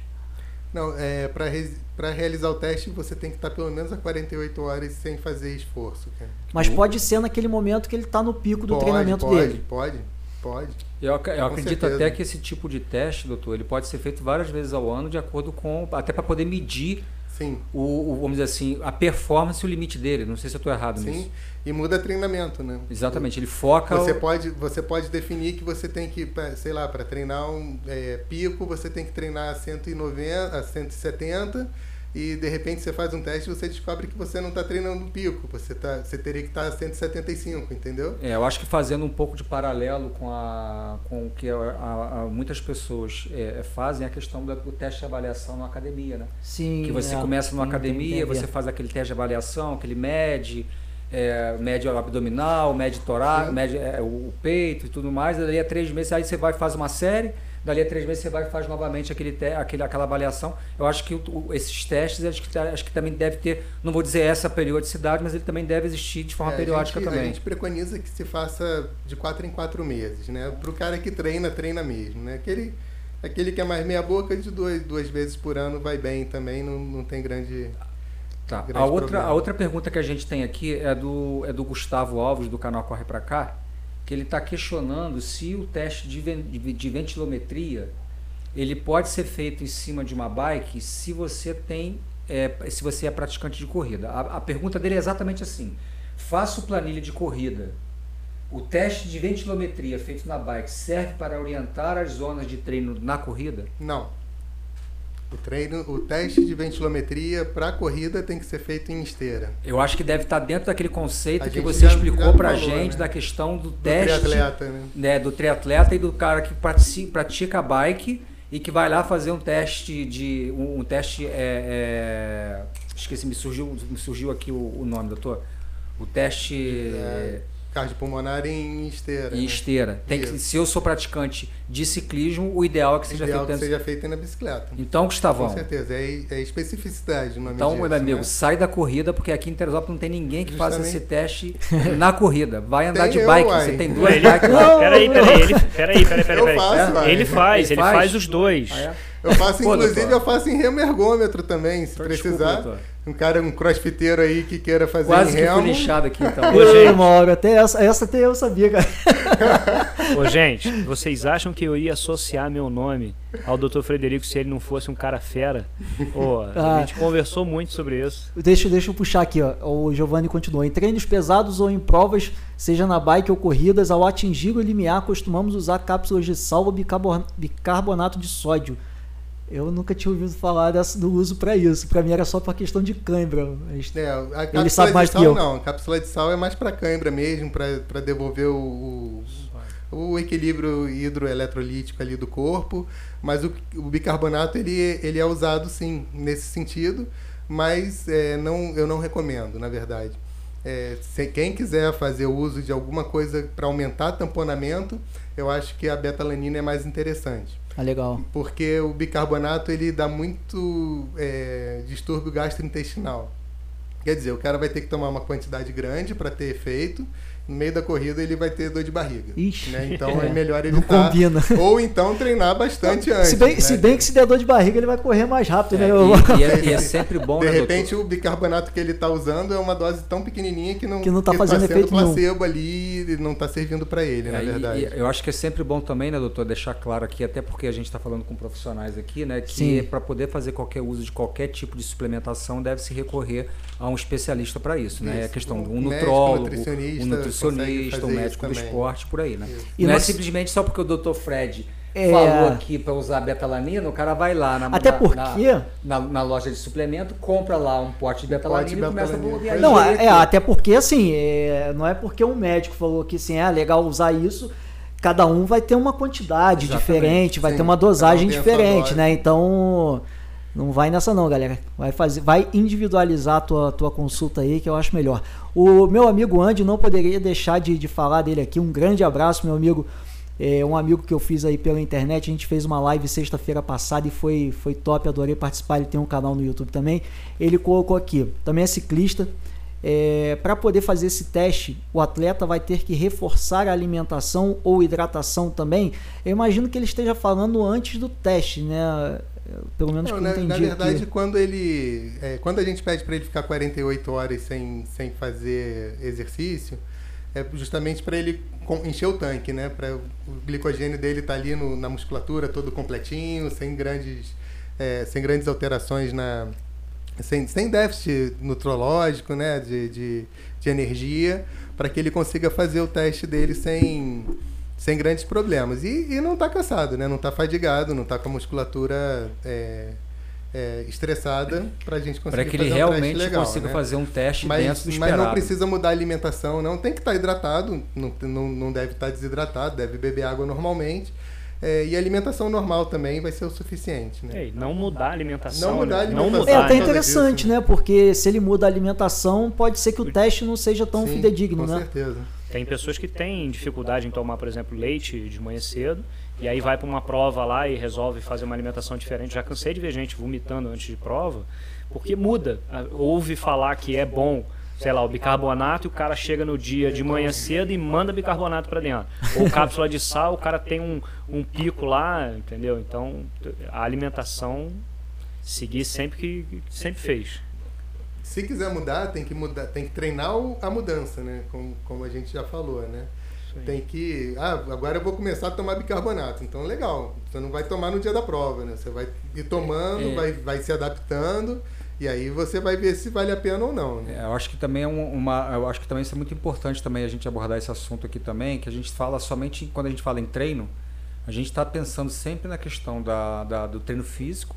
Não, é, para realizar o teste você tem que estar pelo menos a 48 horas sem fazer esforço. Cara. Mas pode ser naquele momento que ele está no pico do pode, treinamento pode, dele. Pode, pode. Eu, eu acredito certeza. até que esse tipo de teste, doutor, ele pode ser feito várias vezes ao ano, de acordo com. até para poder medir Sim. O, o, vamos dizer assim, a performance e o limite dele. Não sei se eu estou errado Sim. nisso. Sim, e muda treinamento, né? Exatamente, ele foca. Você, o... pode, você pode definir que você tem que, sei lá, para treinar um é, pico, você tem que treinar a 190, a 170 e de repente você faz um teste e você descobre que você não está treinando no pico, você, tá, você teria que estar tá a 175, entendeu? É, eu acho que fazendo um pouco de paralelo com, a, com o que a, a, a muitas pessoas é, é fazem, a questão do, do, teste de avaliação na academia, né? Sim. Que você é, começa numa academia, você faz aquele teste de avaliação, aquele mede, é, mede o abdominal, mede torácico, mede é, o peito e tudo mais, daí a três meses, aí você vai e faz uma série dali a três meses você vai e faz novamente aquele te, aquele, aquela avaliação. Eu acho que o, esses testes, acho que, acho que também deve ter, não vou dizer essa periodicidade, mas ele também deve existir de forma é, periódica a gente, também. A gente preconiza que se faça de quatro em quatro meses, né? Para o cara que treina, treina mesmo, né? Aquele, aquele que é mais meia boca, de duas, duas vezes por ano vai bem também, não, não tem grande... Tá. A outra, a outra pergunta que a gente tem aqui é do, é do Gustavo Alves, do canal Corre Pra Cá que ele está questionando se o teste de, de ventilometria ele pode ser feito em cima de uma bike se você tem é, se você é praticante de corrida. A, a, pergunta dele é exatamente assim: faço planilha de corrida. O teste de ventilometria feito na bike serve para orientar as zonas de treino na corrida? Não. O treino, o teste de ventilometria para a corrida tem que ser feito em esteira. Eu acho que deve estar dentro daquele conceito a que você explicou para a gente né? da questão do, do teste triatleta, né? né? do triatleta e do cara que pratica bike e que vai lá fazer um teste de um, um teste é, é, esqueci me surgiu me surgiu aqui o, o nome doutor o teste é, Cardiopulmonar em esteira. Em né? esteira. Tem que, se eu sou praticante de ciclismo, o ideal é que seja ideal feito que seja feito na bicicleta. Então, Gustavão. Com certeza, é, é especificidade no Então, disso, meu amigo, né? sai da corrida, porque aqui em Teresópolis não tem ninguém que Justamente. faça esse teste na corrida. Vai andar tem de bike, eu, você tem duas bikes lá. Peraí, peraí, ele, peraí, peraí, peraí. Eu faço, ele faz, ele faz, faz os dois. Ah, é? Eu faço, inclusive, eu faço em remo ergômetro também, se precisar. Desculpa, um cara, um crossfiteiro aí que queira fazer Quase em remo. que fui lixado aqui, então. Ô, gente. Mauro, até essa, essa até eu sabia, cara. Ô, gente, vocês acham que eu ia associar meu nome ao Dr. Frederico se ele não fosse um cara fera? Ô, ah. a gente conversou muito sobre isso. Deixa, deixa eu puxar aqui, ó. O Giovanni continua. Em treinos pesados ou em provas, seja na bike ou corridas, ao atingir o limiar, costumamos usar cápsulas de sal ou bicarbonato de sódio eu nunca tinha ouvido falar dessa, do uso para isso. Para mim era só para questão de cãibra. É, a cápsula de sal não. A cápsula de sal é mais para cãibra mesmo, para devolver o, o, o equilíbrio hidroeletrolítico ali do corpo, mas o, o bicarbonato ele, ele é usado sim nesse sentido, mas é, não, eu não recomendo, na verdade. É, se quem quiser fazer uso de alguma coisa para aumentar tamponamento, eu acho que a betalanina é mais interessante. Ah, legal. Porque o bicarbonato ele dá muito é, distúrbio gastrointestinal. Quer dizer, o cara vai ter que tomar uma quantidade grande para ter efeito no meio da corrida ele vai ter dor de barriga. Ixi, né? Então é, é melhor ele Não combina. Ou então treinar bastante antes. Se bem, né? se bem que se der dor de barriga, ele vai correr mais rápido, é, né? E, e, é, e, é, sempre bom, De né, repente, doutor? o bicarbonato que ele está usando é uma dose tão pequenininha que não que não tá fazendo tá efeito placebo nenhum. ali e não está servindo para ele, é, na verdade. eu acho que é sempre bom também, né, doutor, deixar claro aqui, até porque a gente está falando com profissionais aqui, né, que para poder fazer qualquer uso de qualquer tipo de suplementação deve se recorrer a um especialista para isso, né? Isso. É a questão de um nutrólogo, nutricionista, um nutricionista, um médico do esporte, por aí, né? E não é nós... é simplesmente só porque o Dr. Fred é... falou aqui para usar betalanina, o cara vai lá na, Até porque... na, na, na, loja de suplemento, compra lá um pote de betalanina e começa a bombear. Não, é, até porque assim, é, não é porque um médico falou que assim, é legal usar isso, cada um vai ter uma quantidade Exatamente, diferente, vai sim, ter uma dosagem diferente, né? Então, não vai nessa não, galera. Vai fazer, vai individualizar a tua, tua consulta aí, que eu acho melhor. O meu amigo Andy, não poderia deixar de, de falar dele aqui. Um grande abraço, meu amigo. É um amigo que eu fiz aí pela internet. A gente fez uma live sexta-feira passada e foi, foi top. Adorei participar. Ele tem um canal no YouTube também. Ele colocou aqui, também é ciclista. É, para poder fazer esse teste, o atleta vai ter que reforçar a alimentação ou hidratação também. Eu imagino que ele esteja falando antes do teste, né? Pelo menos não, na, na, verdade, aqui. quando ele. É, quando a gente pede para ele ficar 48 horas sem, sem fazer exercício, é justamente para ele encher o tanque, né? Para o glicogênio dele estar tá ali no, na musculatura todo completinho, sem grandes, é, sem grandes alterações na. Sem, sem déficit nutrológico, né? De, de, de energia, para que ele consiga fazer o teste dele sem sem grandes problemas. E, e não está cansado, né? Não está fadigado, não está com a musculatura é, é, estressada para a gente conseguir Para que ele realmente legal, consiga né? fazer um teste mas, dentro do esperado. Mas não precisa mudar a alimentação, não. Tem que estar tá hidratado, não, não, não deve estar tá desidratado, deve beber água normalmente. É, e a alimentação normal também vai ser o suficiente, né? É, não mudar a alimentação. Não mudar a né? alimentação. É até interessante, né? Porque se ele muda a alimentação, pode ser que o teste não seja tão Sim, fidedigno, com né? Com certeza. Tem pessoas que têm dificuldade em tomar, por exemplo, leite de manhã cedo, e aí vai para uma prova lá e resolve fazer uma alimentação diferente. Já cansei de ver gente vomitando antes de prova, porque muda. Ouve falar que é bom, sei lá, o bicarbonato e o cara chega no dia de manhã cedo e manda bicarbonato para dentro. Ou cápsula de sal, o cara tem um, um pico lá, entendeu? Então, a alimentação seguir sempre que sempre fez se quiser mudar, tem que mudar, tem que treinar a mudança, né? Como, como a gente já falou, né? Tem que. Ah, agora eu vou começar a tomar bicarbonato. Então, legal. Você não vai tomar no dia da prova, né? Você vai ir tomando, é. vai, vai se adaptando. E aí você vai ver se vale a pena ou não. Né? É, eu acho que também é uma. Eu acho que também isso é muito importante também a gente abordar esse assunto aqui também, que a gente fala somente quando a gente fala em treino, a gente está pensando sempre na questão da, da, do treino físico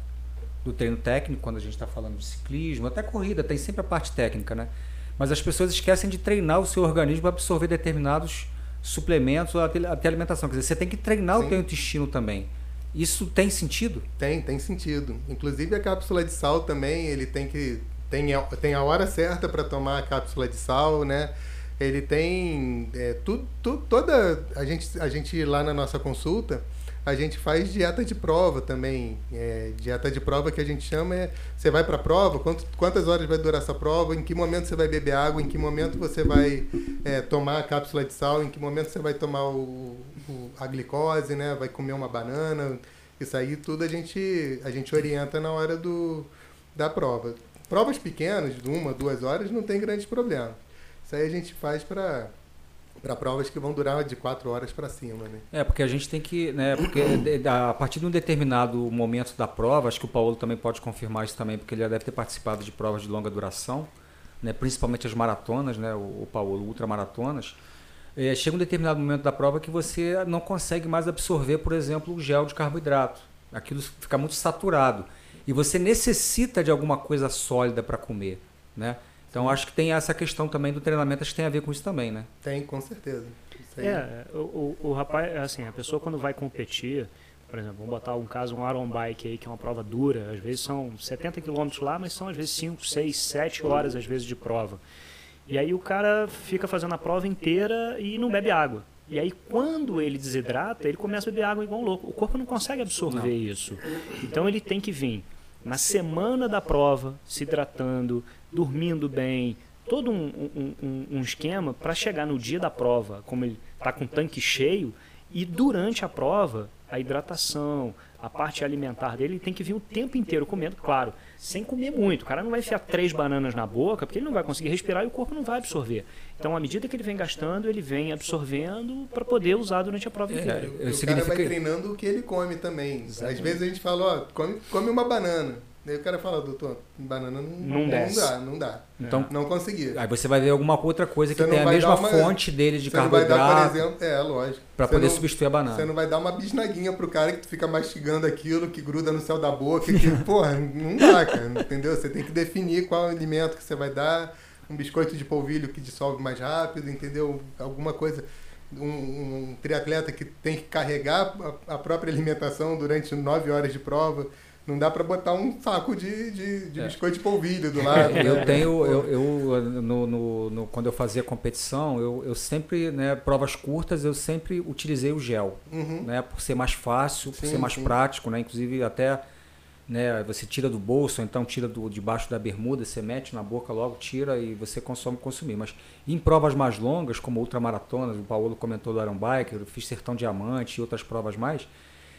do treino técnico, quando a gente está falando de ciclismo, até corrida, tem sempre a parte técnica, né? Mas as pessoas esquecem de treinar o seu organismo para absorver determinados suplementos ou até alimentação. Quer dizer, você tem que treinar Sim. o seu intestino também. Isso tem sentido? Tem, tem sentido. Inclusive a cápsula de sal também, ele tem que tem a, tem a hora certa para tomar a cápsula de sal, né? Ele tem é, tudo, tudo, toda a gente a gente lá na nossa consulta a gente faz dieta de prova também. É, dieta de prova que a gente chama é você vai para a prova, quanto, quantas horas vai durar essa prova, em que momento você vai beber água, em que momento você vai é, tomar a cápsula de sal, em que momento você vai tomar o, o, a glicose, né? vai comer uma banana. Isso aí tudo a gente, a gente orienta na hora do, da prova. Provas pequenas, de uma, duas horas, não tem grandes problemas. Isso aí a gente faz para para provas que vão durar de quatro horas para cima, né? É, porque a gente tem que, né, porque a partir de um determinado momento da prova, acho que o Paulo também pode confirmar isso também, porque ele já deve ter participado de provas de longa duração, né, principalmente as maratonas, né, o, o Paulo, ultramaratonas, é, chega um determinado momento da prova que você não consegue mais absorver, por exemplo, o gel de carboidrato. Aquilo fica muito saturado. E você necessita de alguma coisa sólida para comer, né? Então acho que tem essa questão também do treinamento, acho que tem a ver com isso também, né? Tem, com certeza. É, o, o, o rapaz, assim, a pessoa quando vai competir, por exemplo, vamos botar um caso, um Iron Bike aí, que é uma prova dura, às vezes são 70 quilômetros lá, mas são às vezes 5, 6, 7 horas às vezes de prova. E aí o cara fica fazendo a prova inteira e não bebe água. E aí, quando ele desidrata, ele começa a beber água igual um louco. O corpo não consegue absorver não. isso. Então, ele tem que vir na semana da prova, se hidratando, dormindo bem, todo um, um, um esquema para chegar no dia da prova, como ele está com o tanque cheio, e durante a prova, a hidratação, a parte alimentar dele, tem que vir o tempo inteiro comendo, claro, sem comer muito. O cara não vai enfiar três bananas na boca, porque ele não vai conseguir respirar e o corpo não vai absorver. Então, à medida que ele vem gastando, ele vem absorvendo para poder usar durante a prova é, inteira. o significa... cara vai treinando o que ele come também. Exatamente. Às vezes a gente fala, ó, come, come uma banana. Daí o cara fala, doutor, banana não, não, não dá, não dá. Então, não consegui. Aí você vai ver alguma outra coisa que tem a mesma uma, fonte dele de carboidrato. Vai dar, por exemplo, é, lógico. Para poder não, substituir a banana. Você não vai dar uma bisnaguinha pro cara que tu fica mastigando aquilo, que gruda no céu da boca, que, porra, não dá, cara, entendeu? Você tem que definir qual alimento que você vai dar, um biscoito de polvilho que dissolve mais rápido, entendeu? Alguma coisa um, um, triatleta que tem que carregar a, a própria alimentação durante nove horas de prova. Não dá para botar um saco de, de, de é. biscoito de polvilho do lado. Né? Eu tenho, eu, eu no, no, no, quando eu fazia competição, eu, eu sempre, né, provas curtas, eu sempre utilizei o gel, uhum. né, por ser mais fácil, por sim, ser mais sim. prático, né, inclusive até, né, você tira do bolso, ou então tira do debaixo da bermuda, você mete na boca logo, tira e você consome consumir. Mas em provas mais longas, como ultramaratonas, o Paulo comentou do Iron Bike, eu fiz Sertão Diamante e outras provas mais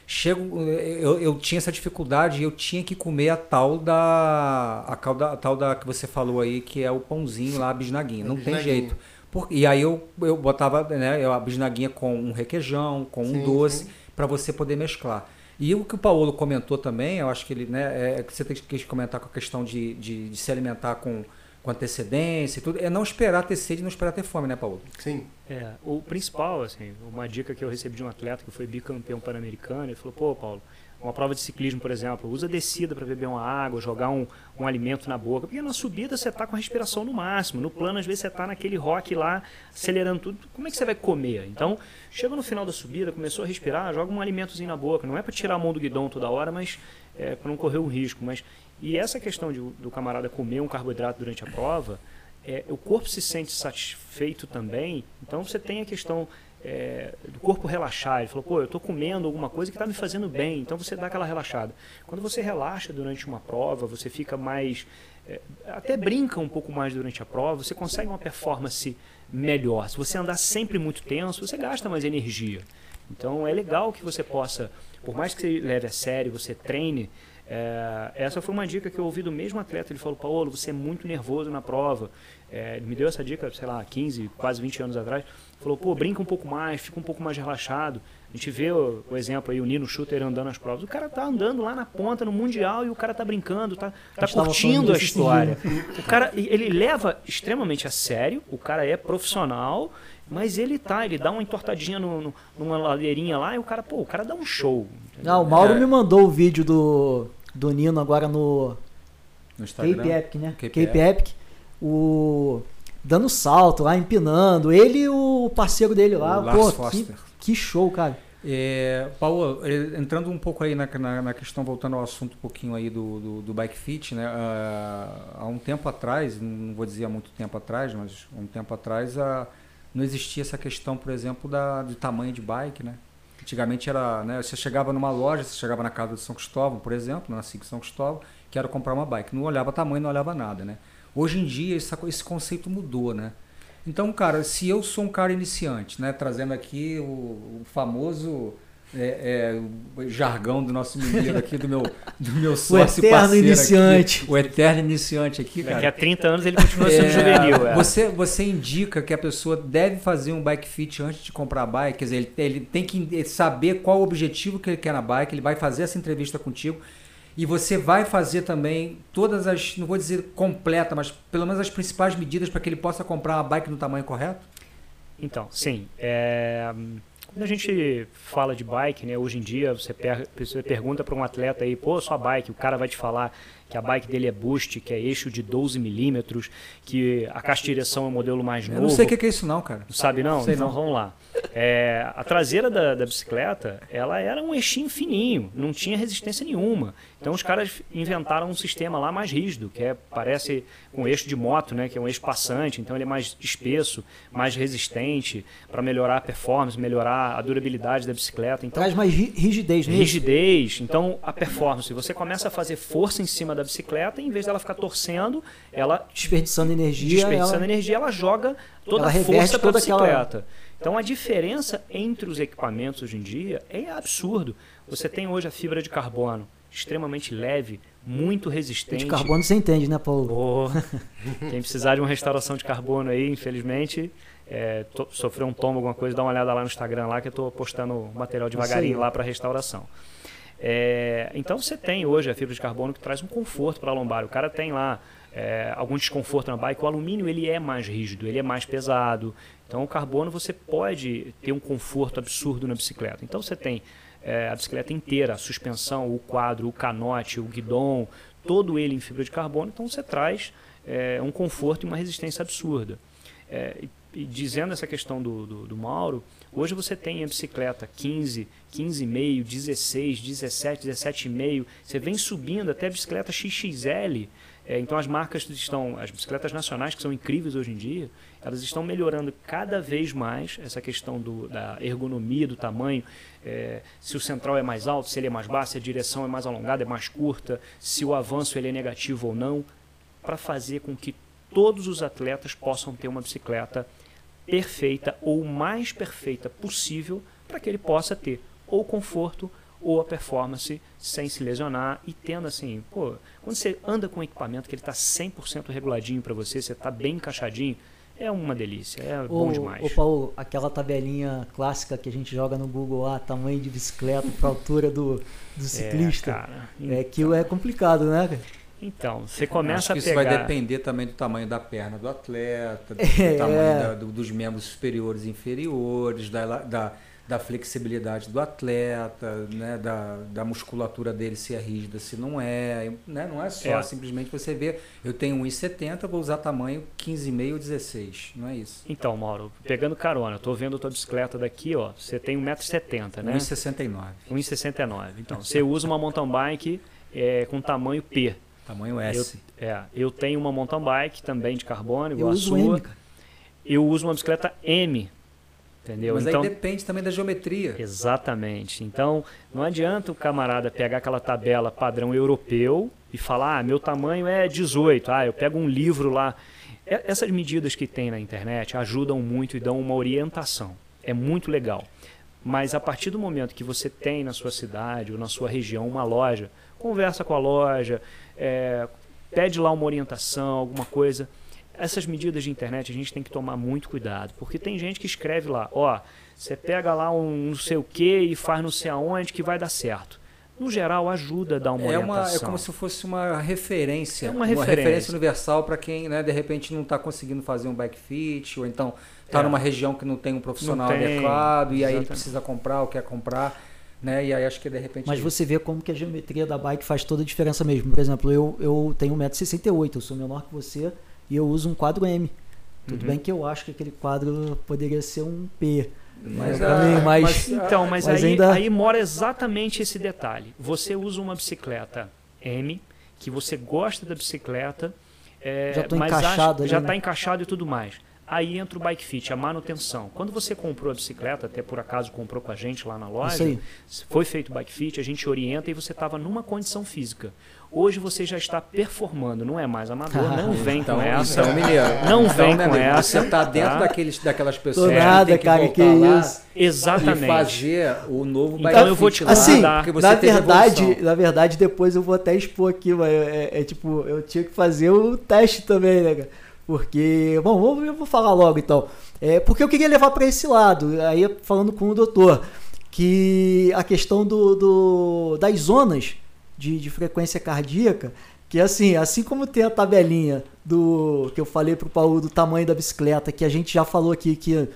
chego eu, eu tinha essa dificuldade eu tinha que comer a tal da a, calda, a tal da que você falou aí que é o pãozinho lá a bisnaguinha. Não tem jeito. Por, e aí eu, eu botava né a bisnaguinha com um requeijão com sim, um doce para você poder mesclar. E o que o Paulo comentou também eu acho que ele né é que você tem que comentar com a questão de, de, de se alimentar com com antecedência e tudo, é não esperar ter sede e não esperar ter fome, né, Paulo? Sim. É, o principal, assim, uma dica que eu recebi de um atleta que foi bicampeão pan-americano, ele falou, pô, Paulo, uma prova de ciclismo, por exemplo, usa descida para beber uma água, jogar um, um alimento na boca, porque na subida você está com a respiração no máximo, no plano às vezes você está naquele rock lá, acelerando tudo, como é que você vai comer? Então, chega no final da subida, começou a respirar, joga um alimentozinho na boca, não é para tirar a mão do guidão toda hora, mas é, para não correr o risco, mas e essa questão de, do camarada comer um carboidrato durante a prova, é, o corpo se sente satisfeito também. Então você tem a questão é, do corpo relaxar. Ele falou, pô, eu estou comendo alguma coisa que está me fazendo bem. Então você dá aquela relaxada. Quando você relaxa durante uma prova, você fica mais. É, até brinca um pouco mais durante a prova, você consegue uma performance melhor. Se você andar sempre muito tenso, você gasta mais energia. Então é legal que você possa, por mais que você leve a sério, você treine, é, essa foi uma dica que eu ouvi do mesmo atleta. Ele falou: Paulo, você é muito nervoso na prova. É, ele me deu essa dica, sei lá, 15, quase 20 anos atrás. Falou: pô, brinca um pouco mais, fica um pouco mais relaxado. A gente vê o, o exemplo aí, o Nino Shooter andando nas provas. O cara tá andando lá na ponta, no Mundial, e o cara tá brincando, tá, tá curtindo a história. O cara, ele leva extremamente a sério, o cara é profissional, mas ele tá, ele dá uma entortadinha no, no, numa ladeirinha lá e o cara, pô, o cara dá um show. Entendeu? Não, o Mauro é. me mandou o vídeo do, do Nino agora no, no Instagram. Cape Epic, né? Cape, Cape Epic. O dando salto lá, empinando. Ele e o parceiro dele lá. O pô, que, que, show, cara. É, Paulo, é, entrando um pouco aí na, na, na, questão, voltando ao assunto um pouquinho aí do, do, do bike fit, né? Uh, há um tempo atrás, não vou dizer há muito tempo atrás, mas há um tempo atrás, uh, não existia essa questão, por exemplo, da, do tamanho de bike, né? Antigamente era, né, você chegava numa loja, você chegava na casa de São Cristóvão, por exemplo, na SIC São Cristóvão, quero comprar uma bike. Não olhava tamanho, não olhava nada, né? Hoje em dia esse, esse conceito mudou, né? Então, cara, se eu sou um cara iniciante, né, trazendo aqui o, o famoso é, é, jargão do nosso menino aqui, do meu, do meu sócio o eterno iniciante. Aqui, o eterno iniciante aqui, cara. Daqui a 30 anos ele continua sendo é, juvenil. É. Você, você indica que a pessoa deve fazer um bike fit antes de comprar a bike, quer dizer, ele, ele tem que saber qual o objetivo que ele quer na bike, ele vai fazer essa entrevista contigo e você vai fazer também todas as, não vou dizer completa, mas pelo menos as principais medidas para que ele possa comprar uma bike no tamanho correto? Então, sim. É quando a gente fala de bike, né, hoje em dia, você, per você pergunta para um atleta aí, pô, sua bike, o cara vai te falar que a bike dele é boost, que é eixo de 12 milímetros, que a caixa de direção é um modelo mais novo. Eu não sei o que é isso não, cara. Não sabe não? Sei então não. vamos lá. É, a traseira da, da, bicicleta, ela era um eixinho fininho, não tinha resistência nenhuma. Então os caras inventaram um sistema lá mais rígido, que é, parece um eixo de moto, né, que é um eixo passante, então ele é mais espesso, mais resistente, para melhorar a performance, melhorar a durabilidade da bicicleta. Então, Traz mais rigidez, né? Rigidez. Então a performance, você começa a fazer força em cima da bicicleta, e em vez dela ficar torcendo, ela desperdiçando energia, desperdiçando ela... energia, ela joga toda ela a força para a bicicleta. Aquela então a diferença entre os equipamentos hoje em dia é absurdo. Você tem hoje a fibra de carbono extremamente leve, muito resistente. De carbono você entende, né, Paulo? Oh, quem precisar de uma restauração de carbono aí, infelizmente, é, sofreu um tombo, alguma coisa, dá uma olhada lá no Instagram lá que eu estou postando material devagarinho lá para restauração. É, então você tem hoje a fibra de carbono que traz um conforto para a lombar. O cara tem lá é, algum desconforto na bike. O alumínio ele é mais rígido, ele é mais pesado, então, o carbono você pode ter um conforto absurdo na bicicleta. Então, você tem é, a bicicleta inteira, a suspensão, o quadro, o canote, o guidão, todo ele em fibra de carbono. Então, você traz é, um conforto e uma resistência absurda. Dizendo essa questão do, do, do, Mauro, hoje você tem a bicicleta 15, 15,5, 16, 17, 17,5. Você vem subindo até a bicicleta XXL. É, então as marcas estão, as bicicletas nacionais que são incríveis hoje em dia, elas estão melhorando cada vez mais essa questão do, da ergonomia, do tamanho, é, se o central é mais alto, se ele é mais baixo, se a direção é mais alongada, é mais curta, se o avanço ele é negativo ou não, para fazer com que todos os atletas possam ter uma bicicleta perfeita ou mais perfeita possível para que ele possa ter ou conforto ou a performance sem se lesionar e tendo assim, pô, quando você anda com um equipamento que ele está 100% reguladinho para você, você está bem encaixadinho, é uma delícia, é ô, bom demais. Ô Paulo, aquela tabelinha clássica que a gente joga no Google lá, tamanho de bicicleta para altura do, do é, ciclista, é, cara, então, é aquilo é complicado, né? Então, você começa a pegar... Isso vai depender também do tamanho da perna do atleta, do é, tamanho da, do, dos membros superiores e inferiores, da, da da flexibilidade do atleta, né, da, da musculatura dele se é rígida, se não é. Né? Não é só é. simplesmente você ver, eu tenho 1,70, vou usar tamanho 15,5 ou 16. Não é isso. Então, Mauro, pegando carona, eu tô vendo a tua bicicleta daqui, ó. Você tem 1,70m, né? 1,69m. 1,69m. Então, você usa uma mountain bike é, com tamanho P. Tamanho S. Eu, é, eu tenho uma mountain bike também de carbono, igual eu a sua. M, eu uso uma bicicleta M Entendeu? Mas então, aí depende também da geometria. Exatamente. Então, não adianta o camarada pegar aquela tabela padrão europeu e falar, ah, meu tamanho é 18, ah, eu pego um livro lá. Essas medidas que tem na internet ajudam muito e dão uma orientação. É muito legal. Mas a partir do momento que você tem na sua cidade ou na sua região uma loja, conversa com a loja, é, pede lá uma orientação, alguma coisa essas medidas de internet a gente tem que tomar muito cuidado, porque tem gente que escreve lá, ó, você pega lá um não sei o que e faz não sei aonde que vai dar certo. No geral, ajuda a dar uma é orientação. Uma, é como se fosse uma referência. É uma, referência. uma referência universal para quem, né, de repente, não está conseguindo fazer um bike fit, ou então está é. numa região que não tem um profissional tem, adequado, e aí ele precisa comprar ou quer comprar. Né? E aí acho que de repente. Mas você vê como que a geometria da bike faz toda a diferença mesmo. Por exemplo, eu, eu tenho 1,68m, eu sou menor que você e eu uso um quadro M. Tudo uhum. bem que eu acho que aquele quadro poderia ser um P. Mas, ah, mim, mas, mas, então, mas, mas aí, ainda... aí mora exatamente esse detalhe. Você usa uma bicicleta M, que você gosta da bicicleta, é, já estou encaixado, acha, já está né? encaixado e tudo mais. Aí entra o bike fit, a manutenção. Quando você comprou a bicicleta, até por acaso comprou com a gente lá na loja, foi feito o bike fit, a gente orienta e você estava numa condição física. Hoje você já está performando, não é mais amador, não vem então, com essa. Então, mineiro, não então, vem com essa. Você está dentro tá? daqueles, daquelas pessoas Tô nada, que, cara, que isso. Exatamente. E fazer o novo Então eu vou te assim, na verdade, na verdade, depois eu vou até expor aqui, mas é, é, é, tipo, eu tinha que fazer o teste também, né, cara? Porque, bom, eu vou falar logo então. É, porque eu queria levar para esse lado, aí falando com o doutor, que a questão do, do das zonas de, de frequência cardíaca, que assim, assim como tem a tabelinha do que eu falei pro Paulo do tamanho da bicicleta, que a gente já falou aqui que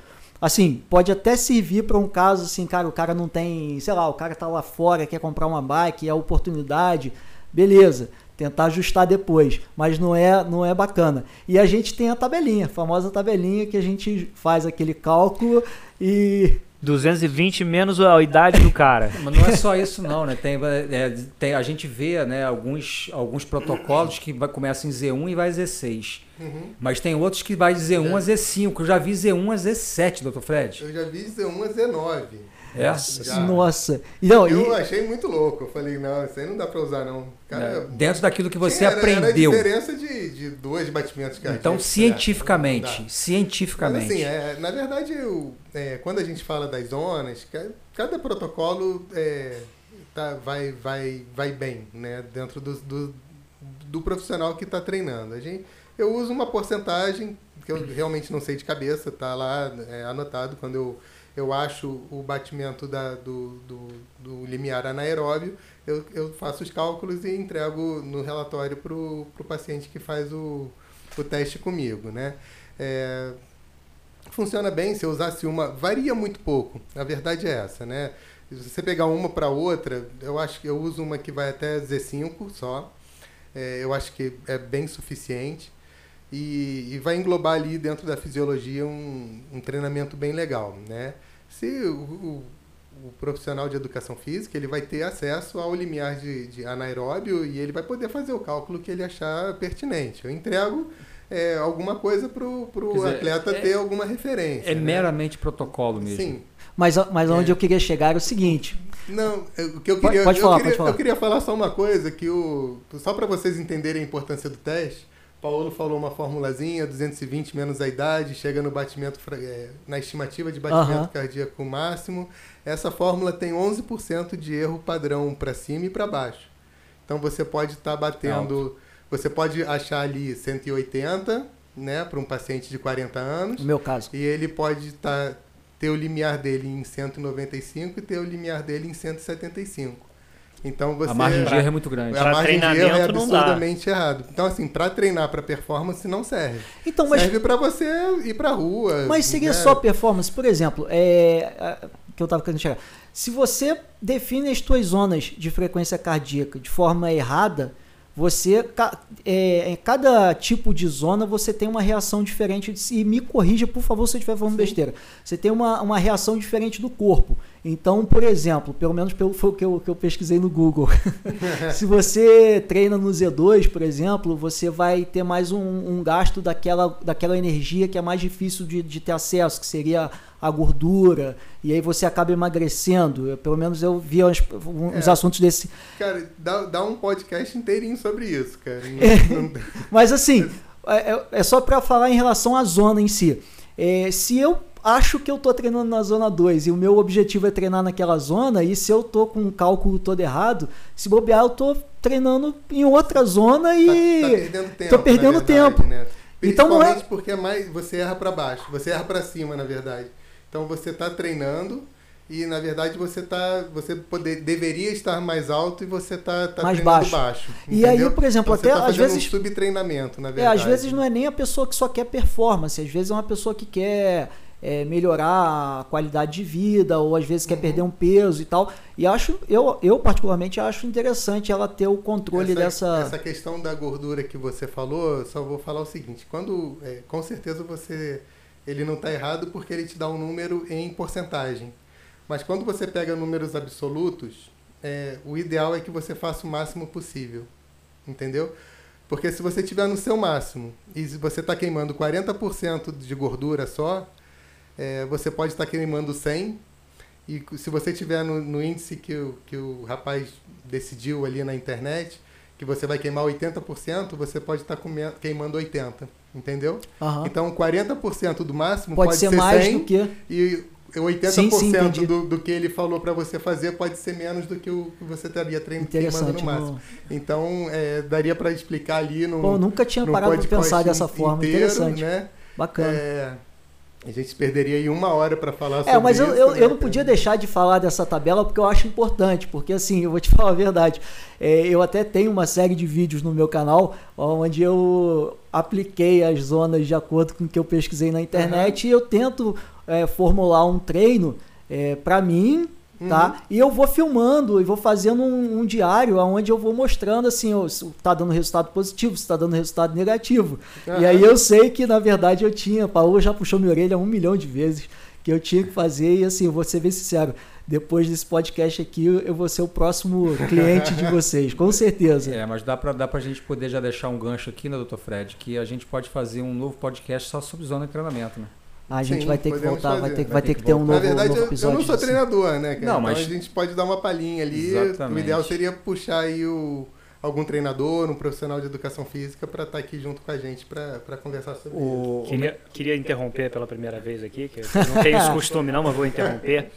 assim, pode até servir para um caso assim, cara, o cara não tem, sei lá, o cara tá lá fora, quer comprar uma bike, é oportunidade, beleza, tentar ajustar depois, mas não é, não é bacana. E a gente tem a tabelinha, a famosa tabelinha que a gente faz aquele cálculo e 220 menos a idade do cara. Mas não é só isso não, né? Tem, é, tem, a gente vê né, alguns, alguns protocolos que vai, começam em Z1 e vai Z6. Uhum. Mas tem outros que vai de Z1 é. a Z5. Eu já vi Z1 a Z7, doutor Fred. Eu já vi Z1 a Z9. Essa. Nossa. Não, eu e... achei muito louco. Eu falei, não, isso aí não dá pra usar, não. Cara, é, dentro daquilo que você era, aprendeu. Era a diferença de, de dois batimentos cardíacos. Então, cientificamente, é, cientificamente. Mas, assim, é, na verdade, eu, é, quando a gente fala das zonas, cada protocolo é, tá, vai, vai, vai bem, né? Dentro do, do, do profissional que está treinando. A gente, eu uso uma porcentagem que eu realmente não sei de cabeça, tá lá é, anotado quando eu eu acho o batimento da, do, do, do limiar anaeróbio, eu, eu faço os cálculos e entrego no relatório para o paciente que faz o, o teste comigo, né? É, funciona bem, se eu usasse uma, varia muito pouco, a verdade é essa, né? Se você pegar uma para outra, eu acho que eu uso uma que vai até Z5 só, é, eu acho que é bem suficiente e, e vai englobar ali dentro da fisiologia um, um treinamento bem legal, né? Se o, o, o, profissional de educação física ele vai ter acesso ao limiar de, de anaeróbio e ele vai poder fazer o cálculo que ele achar pertinente. Eu entrego é, alguma coisa para o atleta é, ter alguma referência. É né? meramente protocolo mesmo. Sim. Mas, mas onde é. eu queria chegar é o seguinte. Não, o que eu queria, pode, pode falar, eu queria, pode falar. Eu queria falar só uma coisa que o só para vocês entenderem a importância do teste. Paulo falou uma formulazinha, 220 menos a idade, chega no batimento, é, na estimativa de batimento uhum. cardíaco máximo. Essa fórmula tem 11% de erro padrão para cima e para baixo. Então você pode estar tá batendo, Alto. você pode achar ali 180, né, para um paciente de 40 anos. No meu caso. E ele pode estar tá, ter o limiar dele em 195 e ter o limiar dele em 175. Então você a margem de erro é muito grande. A pra margem de erro é absurdamente errado. Então assim, para treinar para performance não serve. Então, mas... serve para você ir para rua. Mas seria né? só performance, por exemplo, é que eu estava querendo chegar. Se você define as suas zonas de frequência cardíaca de forma errada, você é, em cada tipo de zona você tem uma reação diferente e me corrija por favor se eu estiver falando Sim. besteira. Você tem uma, uma reação diferente do corpo. Então por exemplo pelo menos pelo foi o que eu, que eu pesquisei no Google. Se você treina no Z2 por exemplo você vai ter mais um, um gasto daquela, daquela energia que é mais difícil de, de ter acesso que seria a gordura, e aí você acaba emagrecendo. Eu, pelo menos eu vi uns, uns é. assuntos desse. Cara, dá, dá um podcast inteirinho sobre isso, cara. É. Mas assim, é, é, é só para falar em relação à zona em si. É, se eu acho que eu tô treinando na zona 2 e o meu objetivo é treinar naquela zona, e se eu tô com um cálculo todo errado, se bobear, eu tô treinando em outra zona e. Tá, tá perdendo tempo. Tô perdendo verdade, tempo. Né? Então não é. porque é mais, você erra para baixo, você erra para cima, na verdade. Então você está treinando e na verdade você tá você poder, deveria estar mais alto e você está tá mais baixo. baixo e aí por exemplo então, até tá às vezes um subtreinamento na verdade é, às vezes não é nem a pessoa que só quer performance às vezes é uma pessoa que quer é, melhorar a qualidade de vida ou às vezes quer uhum. perder um peso e tal e acho eu, eu particularmente acho interessante ela ter o controle essa, dessa essa questão da gordura que você falou só vou falar o seguinte quando é, com certeza você ele não está errado porque ele te dá um número em porcentagem. Mas quando você pega números absolutos, é, o ideal é que você faça o máximo possível. Entendeu? Porque se você estiver no seu máximo e você está queimando 40% de gordura só, é, você pode estar tá queimando 100. E se você estiver no, no, índice que o, que o rapaz decidiu ali na internet, que você vai queimar 80%, você pode estar tá queimando 80%. Entendeu? Uhum. Então 40% do máximo pode, pode ser, ser mais 100, do que. E 80% sim, sim, do, do que ele falou para você fazer pode ser menos do que o que você estaria queimando no máximo. Então, é, daria para explicar ali no. Pô, nunca tinha parado de pensar dessa forma. Inteiro, Interessante. Né? Bacana. É, a gente perderia aí uma hora para falar sobre isso. É, mas eu, isso, eu, né? eu, não podia deixar de falar dessa tabela porque eu acho importante, porque assim, eu vou te falar a verdade. É, eu até tenho uma série de vídeos no meu canal onde eu apliquei as zonas de acordo com o que eu pesquisei na internet uhum. e eu tento é, formular um treino é, para mim tá? Uhum. E eu vou filmando e vou fazendo um, um, diário onde eu vou mostrando assim, se tá dando resultado positivo, se tá dando resultado negativo. Uhum. E aí eu sei que, na verdade, eu tinha, Paulo já puxou minha orelha um milhão de vezes, que eu tinha que fazer. E assim, vou ser bem sincero, depois desse podcast aqui, eu vou ser o próximo cliente de vocês, com certeza. É, mas dá para dá a gente poder já deixar um gancho aqui, né, doutor Fred, que a gente pode fazer um novo podcast só sobre zona de treinamento, né? A gente Sim, vai ter que voltar, vai fazer. ter, vai Vai ter ter que que ter um novo, Na verdade, novo eu, eu episódio. não sou disso. treinador, né? cara? Não, então mas- a gente pode dar uma palhinha ali. Exatamente. O ideal seria puxar aí o, algum treinador, um profissional de educação física para estar aqui junto com a gente para conversar sobre isso. O, Queria, queria interromper pela primeira vez aqui, que eu não tenho esse costume não, mas vou interromper.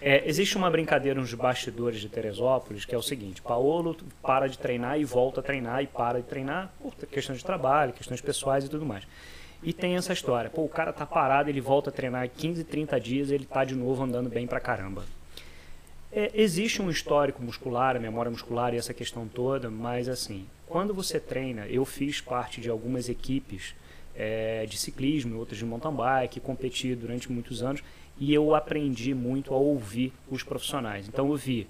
É, existe uma brincadeira nos bastidores de Teresópolis que é o seguinte: Paolo para de treinar e volta a treinar e para de treinar por questões de trabalho, questões pessoais e tudo mais. E tem essa história: pô, o cara tá parado, ele volta a treinar 15, 30 dias, ele tá de novo andando bem pra caramba. É, existe um histórico muscular, a memória muscular e essa questão toda, mas assim, quando você treina, eu fiz parte de algumas equipes é, de ciclismo, outras de mountain bike, competi durante muitos anos e eu aprendi muito a ouvir os profissionais. Então eu vi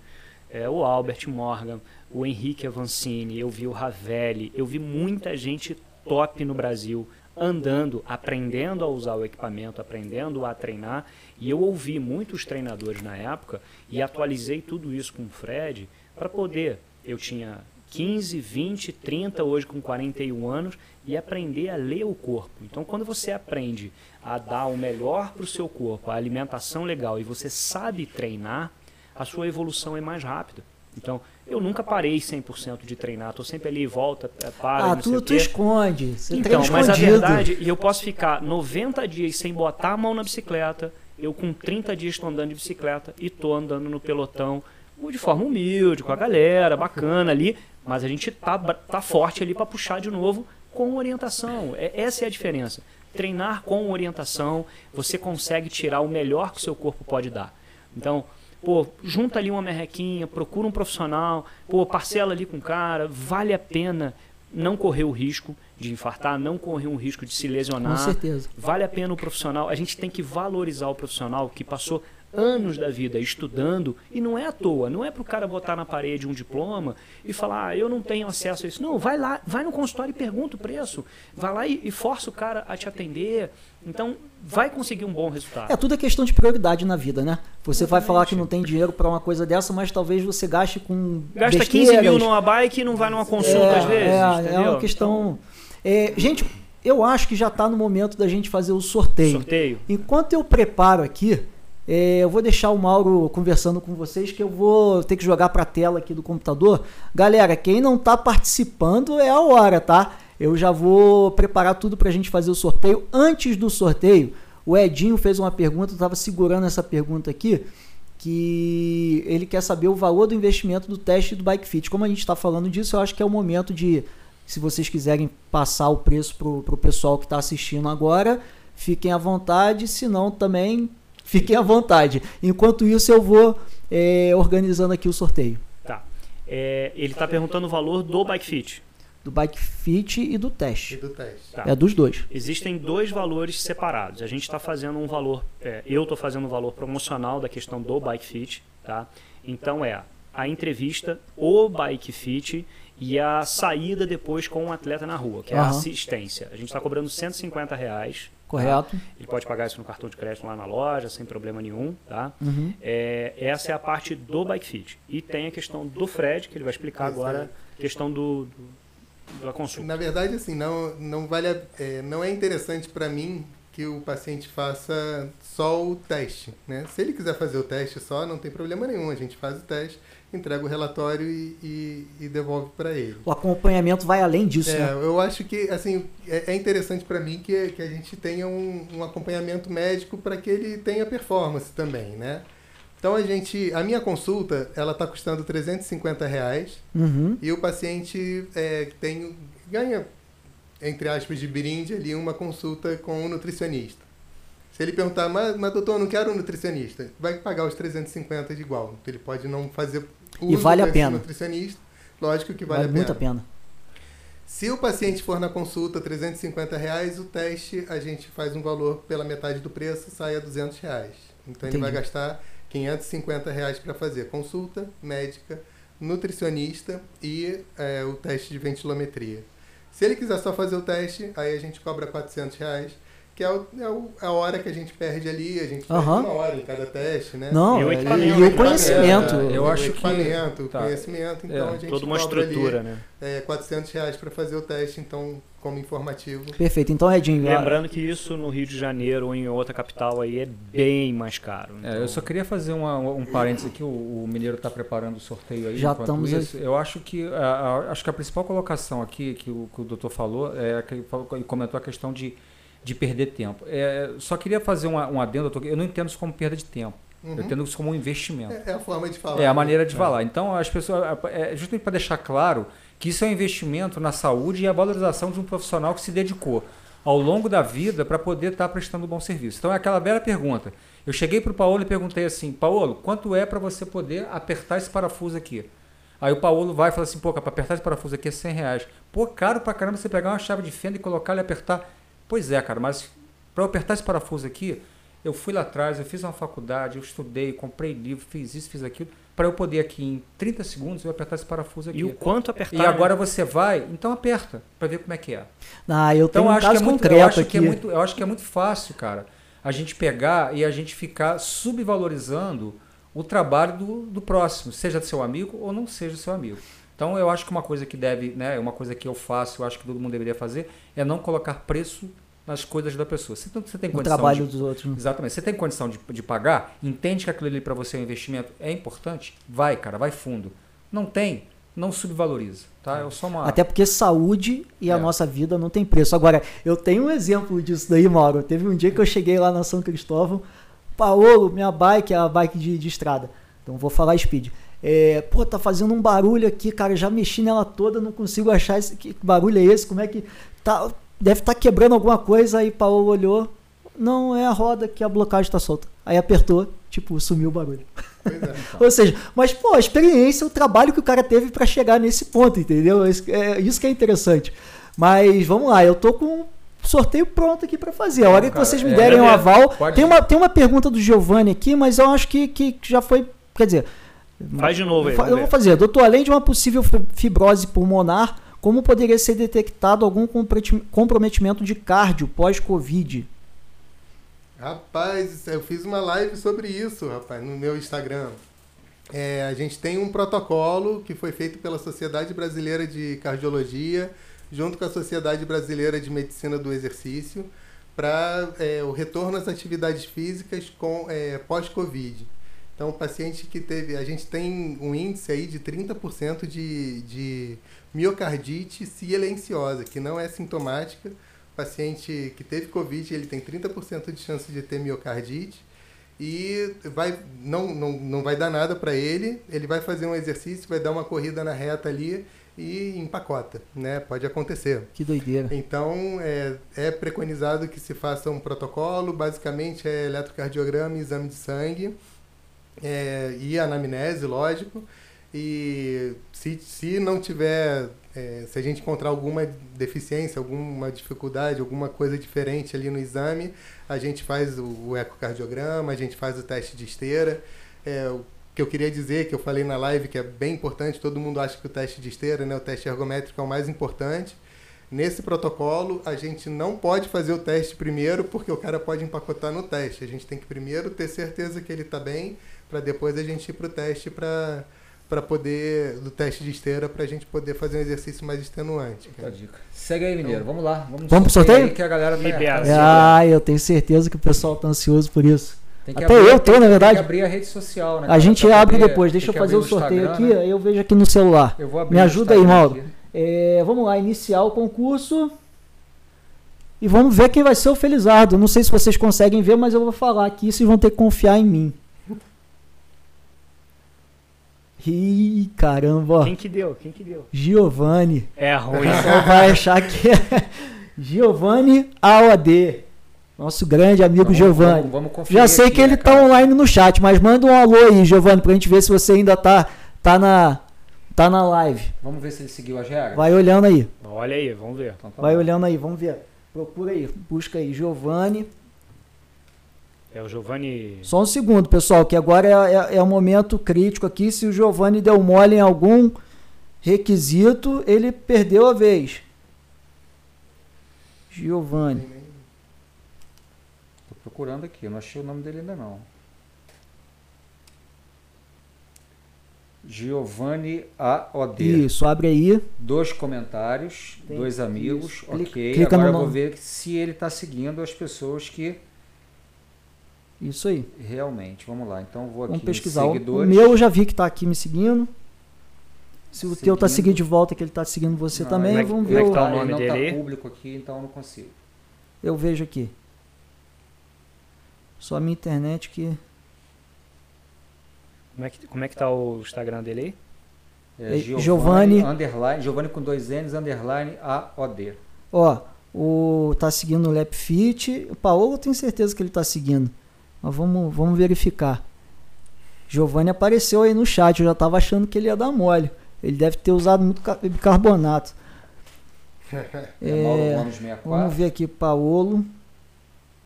é, o Albert Morgan, o Henrique Avancini, eu vi o Ravelli, eu vi muita gente top no Brasil andando, aprendendo a usar o equipamento, aprendendo a treinar. E eu ouvi muitos treinadores na época e atualizei tudo isso com o Fred para poder. Eu tinha 15, 20, 30, hoje com 41 anos, e aprender a ler o corpo. Então, quando você aprende a dar o melhor para o seu corpo, a alimentação legal, e você sabe treinar, a sua evolução é mais rápida. Então, eu nunca parei 100% de treinar, estou sempre ali, volta, para, Ah, tu, tu esconde. Você Então, treina mas a escondido. verdade, e eu posso ficar 90 dias sem botar a mão na bicicleta, eu com 30 dias estou andando de bicicleta e estou andando no pelotão de forma humilde, com a galera, bacana ali, mas a gente tá, tá forte ali para puxar de novo com orientação. É, essa é a diferença. Treinar com orientação, você consegue tirar o melhor que o seu corpo pode dar. Então, pô, junta ali uma merrequinha, procura um profissional, pô, parcela ali com o cara, vale a pena não correr o risco de infartar, não correr um risco de se Com lesionar. certeza. Vale a pena o profissional. A gente tem que valorizar o profissional que passou anos da vida estudando e não é à toa, não é para o cara botar na parede um diploma e falar, ah, eu não tenho acesso a isso. Não, vai lá, vai no consultório e pergunta o preço. Vai lá e, e força o cara a te atender. Então, vai conseguir um bom resultado. É tudo é questão de prioridade na vida, né? Você vai Exatamente. falar que não tem dinheiro para uma coisa dessa, mas talvez você gaste com Gasta 15 besteiras. mil numa bike e não vai numa consulta às vezes. É, é entendeu? uma questão. É, gente, eu acho que já está no momento da gente fazer o sorteio. Sorteio. Enquanto eu preparo aqui, é, eu vou deixar o Mauro conversando com vocês, que eu vou ter que jogar para a tela aqui do computador. Galera, quem não está participando é a hora, tá? Eu já vou preparar tudo para a gente fazer o sorteio. Antes do sorteio, o Edinho fez uma pergunta, eu estava segurando essa pergunta aqui, que ele quer saber o valor do investimento do teste do Bike Fit. Como a gente está falando disso, eu acho que é o momento de, se vocês quiserem passar o preço para o pessoal que está assistindo agora, fiquem à vontade, se não também fiquem à vontade. Enquanto isso, eu vou é, organizando aqui o sorteio Tá. É, ele está perguntando o valor do Bike Fit. do Bike Fit e do E teste. do teste. Tá. É dos dois. Existem dois valores separados. A gente está fazendo um valor, é, eu estou fazendo um valor promocional da questão do Bike Fit, tá? Então é a entrevista, o Bike Fit e a saída depois com o atleta na rua, que é a Aham. assistência. A gente está cobrando 150 reais. Correto? Ele pode pagar isso no cartão de crédito lá na loja, sem problema nenhum, tá? Uhum. É, essa é a parte do Bike Fit. E tem a questão do Fred, que ele vai explicar agora, a questão do, do- da consulta. Na verdade, assim, não, não vale, a- é, não é interessante para mim que o paciente faça só o teste, né? Se ele quiser fazer o teste só, não tem problema nenhum. A gente faz o teste, entrega o relatório e, e- e devolve para ele. O acompanhamento vai além disso, É, né? eu acho que assim é, é interessante para mim que, que a gente tenha um, um acompanhamento médico para que ele tenha performance também, né? Então a gente, a minha consulta, ela está custando 350 reais Uhum. e o paciente é, tem ganha entre aspas de brinde ali uma consulta com um nutricionista. Se ele perguntar, mas, mas doutor, eu não quero um nutricionista, vai pagar os 350 de igual. Ele pode não fazer E vale a pena. nutricionista. Lógico que Vale, vale, a muito pena. a pena. Se o paciente for na consulta 350 reais, o teste a gente faz um valor pela metade do preço, sai a 200 reais. Então ele Entendi. vai gastar 550 reais para fazer consulta médica, nutricionista e é, o teste de ventilometria. Se ele quiser só fazer o teste, aí a gente cobra 400 reais, que é, o, é o- a hora que a gente perde ali, a gente perde Aham. uma hora em cada teste, né? Não, E o e, equipamento, e o né? conhecimento. É, eu o acho que- equipamento, o tá. conhecimento, então É, a gente Toda uma cobra ali, estrutura, né? é, 400 reais para fazer o teste, então, como informativo. Perfeito. Então, Edinho, Lembrando que isso no Rio de Janeiro ou em outra capital aí é bem mais caro. É, então- eu só queria fazer uma- um parênteses aqui. O, o Mineiro está preparando o sorteio aí. Já estamos isso. Eu acho que a, a- acho que a principal colocação aqui que o, que o doutor falou é que ele falou- ele comentou a questão de, de perder tempo. É, só queria fazer uma, um adendo. Eu não entendo isso como perda de tempo. Uhum. Eu entendo isso como um investimento. É, é a forma de falar. É a né? maneira de falar. Então, as pessoas. É justamente para deixar claro que isso é um investimento na saúde e a valorização de um profissional que se dedicou ao longo da vida para poder estar prestando um bom serviço. Então, é aquela velha pergunta. Eu cheguei para o Paulo e perguntei assim: Paulo, quanto é para você poder apertar esse parafuso aqui? Aí o Paulo vai e fala assim: pô, para apertar esse parafuso aqui é 100 reais. Pô, caro pra caramba você pegar uma chave de fenda e colocar e apertar. Pois é, cara, mas para eu apertar esse parafuso aqui, eu fui lá atrás, eu fiz uma faculdade, eu estudei, comprei livro, fiz isso, fiz aquilo, para eu poder aqui em 30 segundos eu apertar esse parafuso aqui. E o quanto apertar. E agora você vai, então aperta, para ver como é que é. Ah, eu Então tenho eu um acho, que caso é muito, eu, acho aqui. que é muito, eu acho que é muito fácil, cara, a gente pegar e a gente ficar subvalorizando o trabalho do, do próximo, seja seu amigo ou não seja seu amigo. Então eu acho que uma coisa que deve, né, uma coisa que eu faço, eu acho que todo mundo deveria fazer, é não colocar preço nas coisas da pessoa. Se você tem o condição trabalho de, dos outros. Exatamente. Você tem condição de, de pagar, entende que aquilo ali para você é um investimento, é importante, vai, cara, vai fundo. Não tem, não subvaloriza, tá? É só uma Até porque saúde e a É. nossa vida não tem preço. Agora, eu tenho um exemplo disso daí, Mauro. Teve um dia que eu cheguei lá na São Cristóvão, Paolo, minha bike, é a bike de, de estrada. Então vou falar speed. É, pô, tá fazendo um barulho aqui, cara. Já mexi nela toda, não consigo achar esse, que barulho é esse. Como é que. Tá, deve estar quebrando alguma coisa. Aí Paolo olhou. Não, é a roda que a blocagem tá solta. Aí apertou, tipo, sumiu o barulho. É. Ou seja, mas pô, a experiência, o trabalho que o cara teve pra chegar nesse ponto, entendeu? Isso- É isso que é interessante. Mas vamos lá, eu tô com um sorteio pronto aqui pra fazer. A hora que Cara, vocês me é, derem um é, aval, pode- tem uma, tem uma pergunta do Giovanni aqui, mas eu acho que, que já foi, quer dizer, Faz de novo aí. Eu ver. vou fazer. Doutor, além de uma possível fi- fibrose pulmonar, como poderia ser detectado algum comprometi- comprometimento de cardio pós-Covid? Rapaz, eu fiz uma live sobre isso, rapaz, no meu Instagram. É, a gente tem um protocolo que foi feito pela Sociedade Brasileira de Cardiologia, junto com a Sociedade Brasileira de Medicina do Exercício, para o retorno às atividades físicas com é, pós-Covid. Então, o paciente que teve. A gente tem um índice aí de 30% de, de miocardite silenciosa, que não é sintomática. O paciente que teve Covid, ele tem 30% de chance de ter miocardite e vai, não, não, não vai dar nada para ele. Ele vai fazer um exercício, vai dar uma corrida na reta ali e empacota, né? Pode acontecer. Que doideira. Então, é, é preconizado que se faça um protocolo, basicamente é eletrocardiograma e exame de sangue, é, e anamnese, lógico. E se, se não tiver, é, se a gente encontrar alguma deficiência, alguma dificuldade, alguma coisa diferente ali no exame, a gente faz o, o ecocardiograma, a gente faz o teste de esteira. É, o que eu queria dizer, que eu falei na live, que é bem importante, todo mundo acha que o teste de esteira, né, o teste ergométrico é o mais importante. Nesse protocolo, a gente não pode fazer o teste primeiro, porque o cara pode empacotar no teste. A gente tem que primeiro ter certeza que ele está bem, para depois a gente ir para o teste para para poder do teste de esteira para a gente poder fazer um exercício mais extenuante. Fica a dica. Segue aí, Mineiro. Vamos lá. Vamos, Vamos pro sorteio? que a galera tá- Libera. tá- Ah, eu tenho certeza que o pessoal tá ansioso por isso. Tem que Até abrir- eu tô, tem- na verdade. Tem que abrir a rede social, né? A cara, gente abre poder- depois. Deixa eu fazer o abrir sorteio Instagram, aqui, né? aí eu vejo aqui no celular. Eu vou abrir Me ajuda aí, Mauro. É, vamos lá, iniciar o concurso. E vamos ver quem vai ser o Felizardo. Não sei se vocês conseguem ver, mas eu vou falar aqui, vocês vão ter que confiar em mim. Ih, caramba. Quem que deu? Quem que deu? Giovanni. É ruim. Só vai achar que é Giovanni AOD. Nosso grande amigo Vamos- Giovanni. Vamos, vamos conferir Já sei aqui, que ele né, tá cara? online no chat, mas manda um alô aí, Giovanni, pra gente ver se você ainda tá, tá, na, tá na live. Vamos ver se ele seguiu as regras. Vai olhando aí. Olha aí, vamos ver. Então tá Vai bom. olhando aí, vamos ver. Procura aí, busca aí, Giovanni. É o Giovanni. Só um segundo, pessoal, que agora é, é, é o momento crítico aqui. Se o Giovanni deu mole em algum requisito, ele perdeu a vez. Giovanni. procurando aqui, eu não achei o nome dele ainda não. Giovanni AOD. Isso, abre aí. Dois comentários, Tem- dois amigos, isso. ok. Clica- clica Agora no eu vou ver se ele está seguindo as pessoas que Isso aí. realmente. Vamos lá, então eu vou aqui Vamos pesquisar. O- meu eu já vi que tá aqui me seguindo. Se o teu tá Seguindo. seguindo de volta, que ele tá seguindo você Não, também, como é que- vamos como é ver. que o- tá o Ele nome não dele tá público aqui, então eu não consigo. Eu vejo aqui. Só a minha internet que. Como é que, como é que tá o Instagram dele aí? É, É, Giovanni, Giovanni- underline, Giovanni com dois N's, underline AOD. Ó, o tá seguindo o Lapfit. O Paulo eu tenho certeza que ele tá seguindo. Mas vamos, vamos verificar. Giovanni apareceu aí no chat. Eu já tava achando que ele ia dar mole. Ele deve ter usado muito ca- bicarbonato. É, É, Gomes 64. Vamos ver aqui, Paulo.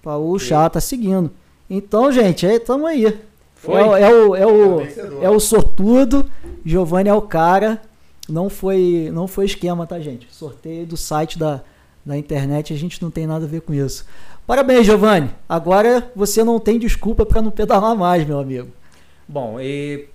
Paulo Chá tá seguindo. Então, gente, aí tamo aí. Foi? É, o- é o, é, É o o, vencedor. é o sortudo. Giovanni é o cara. Não foi, não foi esquema, tá, gente? Sorteio do site da, da internet, a gente não tem nada a ver com isso. Parabéns, Giovanni. Agora você não tem desculpa para não pedalar mais, meu amigo. Bom, e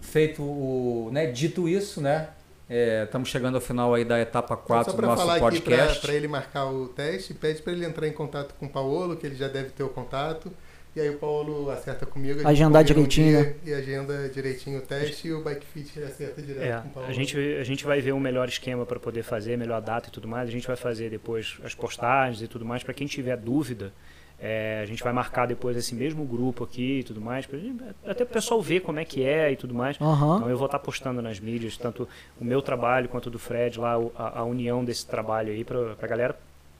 feito o. Né, dito isso, né? é, estamos chegando ao final aí da etapa 4 Só do nosso falar aqui podcast. para ele marcar o teste, pede para ele entrar em contato com o Paulo, que ele já deve ter o contato. E aí o Paulo acerta comigo. a gente Agendar um direitinho, dia E agenda direitinho o teste e o Bike Fit acerta direto É, com o Paulo. a gente, a gente vai ver um melhor esquema para poder fazer, melhor data e tudo mais. A gente vai fazer depois as postagens e tudo mais. Para quem tiver dúvida, é, a gente vai marcar depois esse mesmo grupo aqui e tudo mais. pra gente- até o pessoal ver como é que é e tudo mais. Aham. Então eu vou estar postando nas mídias, tanto o meu trabalho quanto o do Fred, lá o- a, a união desse trabalho aí, para a galera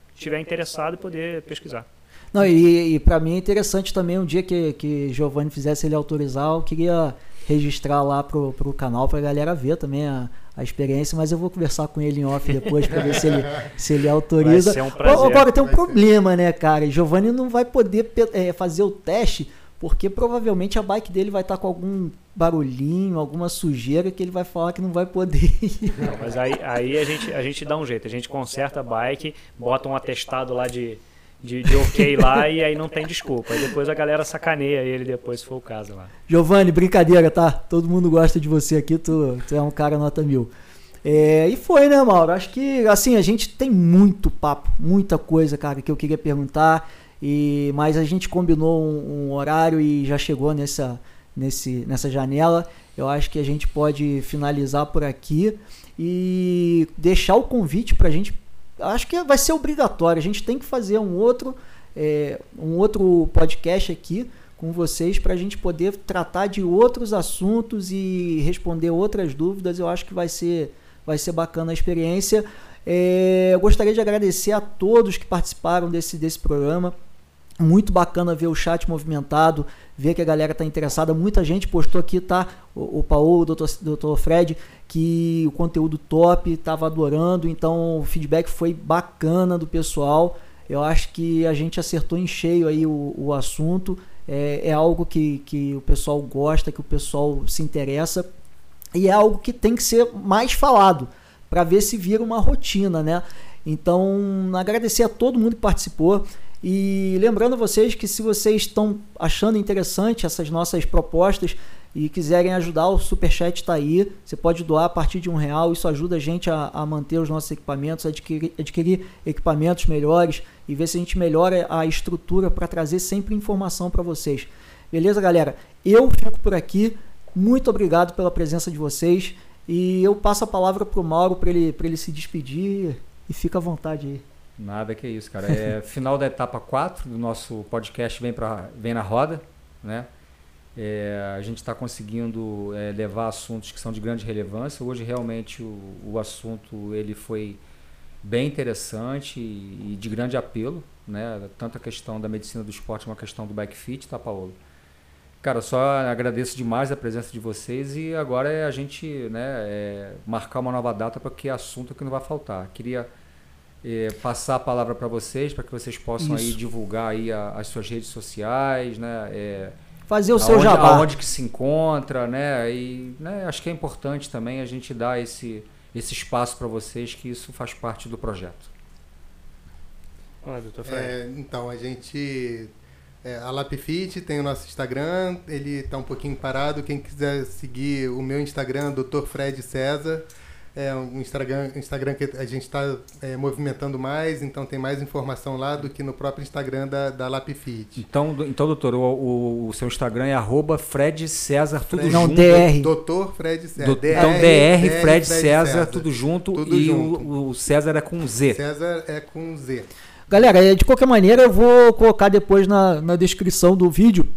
que estiver interessado poder pesquisar. Não, e, e para mim é interessante também um dia que, que Giovanni fizesse ele autorizar, eu queria registrar lá pro, pro canal pra galera ver também a, a experiência, mas eu vou conversar com ele em off depois pra ver se ele, se ele autoriza. Vai ser um prazer. Ô, Agora tem um Vai ser. problema, né, cara? Giovanni não vai poder é, fazer o teste porque provavelmente a bike dele vai estar com algum barulhinho, alguma sujeira que ele vai falar que não vai poder ir. Não, mas aí, aí a, gente, a gente dá um jeito, a gente conserta a bike, bota um atestado lá de, de, de ok lá e aí não tem desculpa. Aí depois a galera sacaneia ele depois, se for o caso lá. Giovanni, brincadeira, tá? Todo mundo gosta de você aqui, tu, tu é um cara nota mil. É, e foi, né, Mauro? Acho que, assim, a gente tem muito papo, muita coisa, cara, que eu queria perguntar, e mas a gente combinou um, um horário e já chegou nessa, nesse, nessa janela. Eu acho que a gente pode finalizar por aqui e deixar o convite pra gente. Acho que vai ser obrigatório. A gente tem que fazer um outro, é, um outro podcast aqui com vocês para a gente poder tratar de outros assuntos e responder outras dúvidas. Eu acho que vai ser, vai ser bacana a experiência. É, eu gostaria de agradecer a todos que participaram desse, desse programa. Muito bacana ver o chat movimentado, ver que a galera tá interessada. Muita gente postou aqui, tá? O, o Paulo, o Dr. Dr. Fred, que o conteúdo top, tava adorando. Então o feedback foi bacana do pessoal. Eu acho que a gente acertou em cheio aí o, o assunto. É, é algo que, que o pessoal gosta, que o pessoal se interessa. E é algo que tem que ser mais falado para ver se vira uma rotina, né? Então, agradecer a todo mundo que participou. E lembrando vocês que se vocês estão achando interessante essas nossas propostas e quiserem ajudar, o Superchat está aí. Você pode doar a partir de um real. Isso ajuda a gente a, a manter os nossos equipamentos, adquirir, adquirir equipamentos melhores e ver se a gente melhora a estrutura para trazer sempre informação para vocês. Beleza, galera? Eu fico por aqui. Muito obrigado pela presença de vocês. E eu passo a palavra para o Mauro para ele, ele se despedir. E fica à vontade aí. Nada que isso, cara. É final da etapa 4 do nosso podcast Vem, pra, vem na Roda, né? É, a gente está conseguindo é, levar assuntos que são de grande relevância. Hoje realmente o, o assunto ele foi bem interessante e, e, de grande apelo, né? Tanto a questão da medicina do esporte como a questão do bike fit, tá, Paulo? Cara, só agradeço demais a presença de vocês e agora é a gente né, é, marcar uma nova data para que assunto que não vai faltar. Queria é, passar a palavra para vocês, para que vocês possam Isso. aí divulgar aí a, as suas redes sociais, né? É, Fazer o seu aonde, jabá. aonde que se encontra, né? E né, acho que é importante também a gente dar esse, esse espaço para vocês, que isso faz parte do projeto. Olha, doutor Fred. É, então, a gente É, a Lapfit tem o nosso Instagram, ele está um pouquinho parado. Quem quiser seguir o meu Instagram, Dr. Fred César, é um Instagram, Instagram que a gente está é, movimentando mais, então tem mais informação lá do que no próprio Instagram da, da Lapfit. Então, então doutor, o, o, o seu Instagram é arroba Fred César, tudo Fred, não, junto. DR. Doutor Fred César. Do, DR, então, DR, Fred, Fred César, César, tudo junto. Tudo e junto. O, o César é com Z. César é com Z. Galera, de qualquer maneira, eu vou colocar depois na, na descrição do vídeo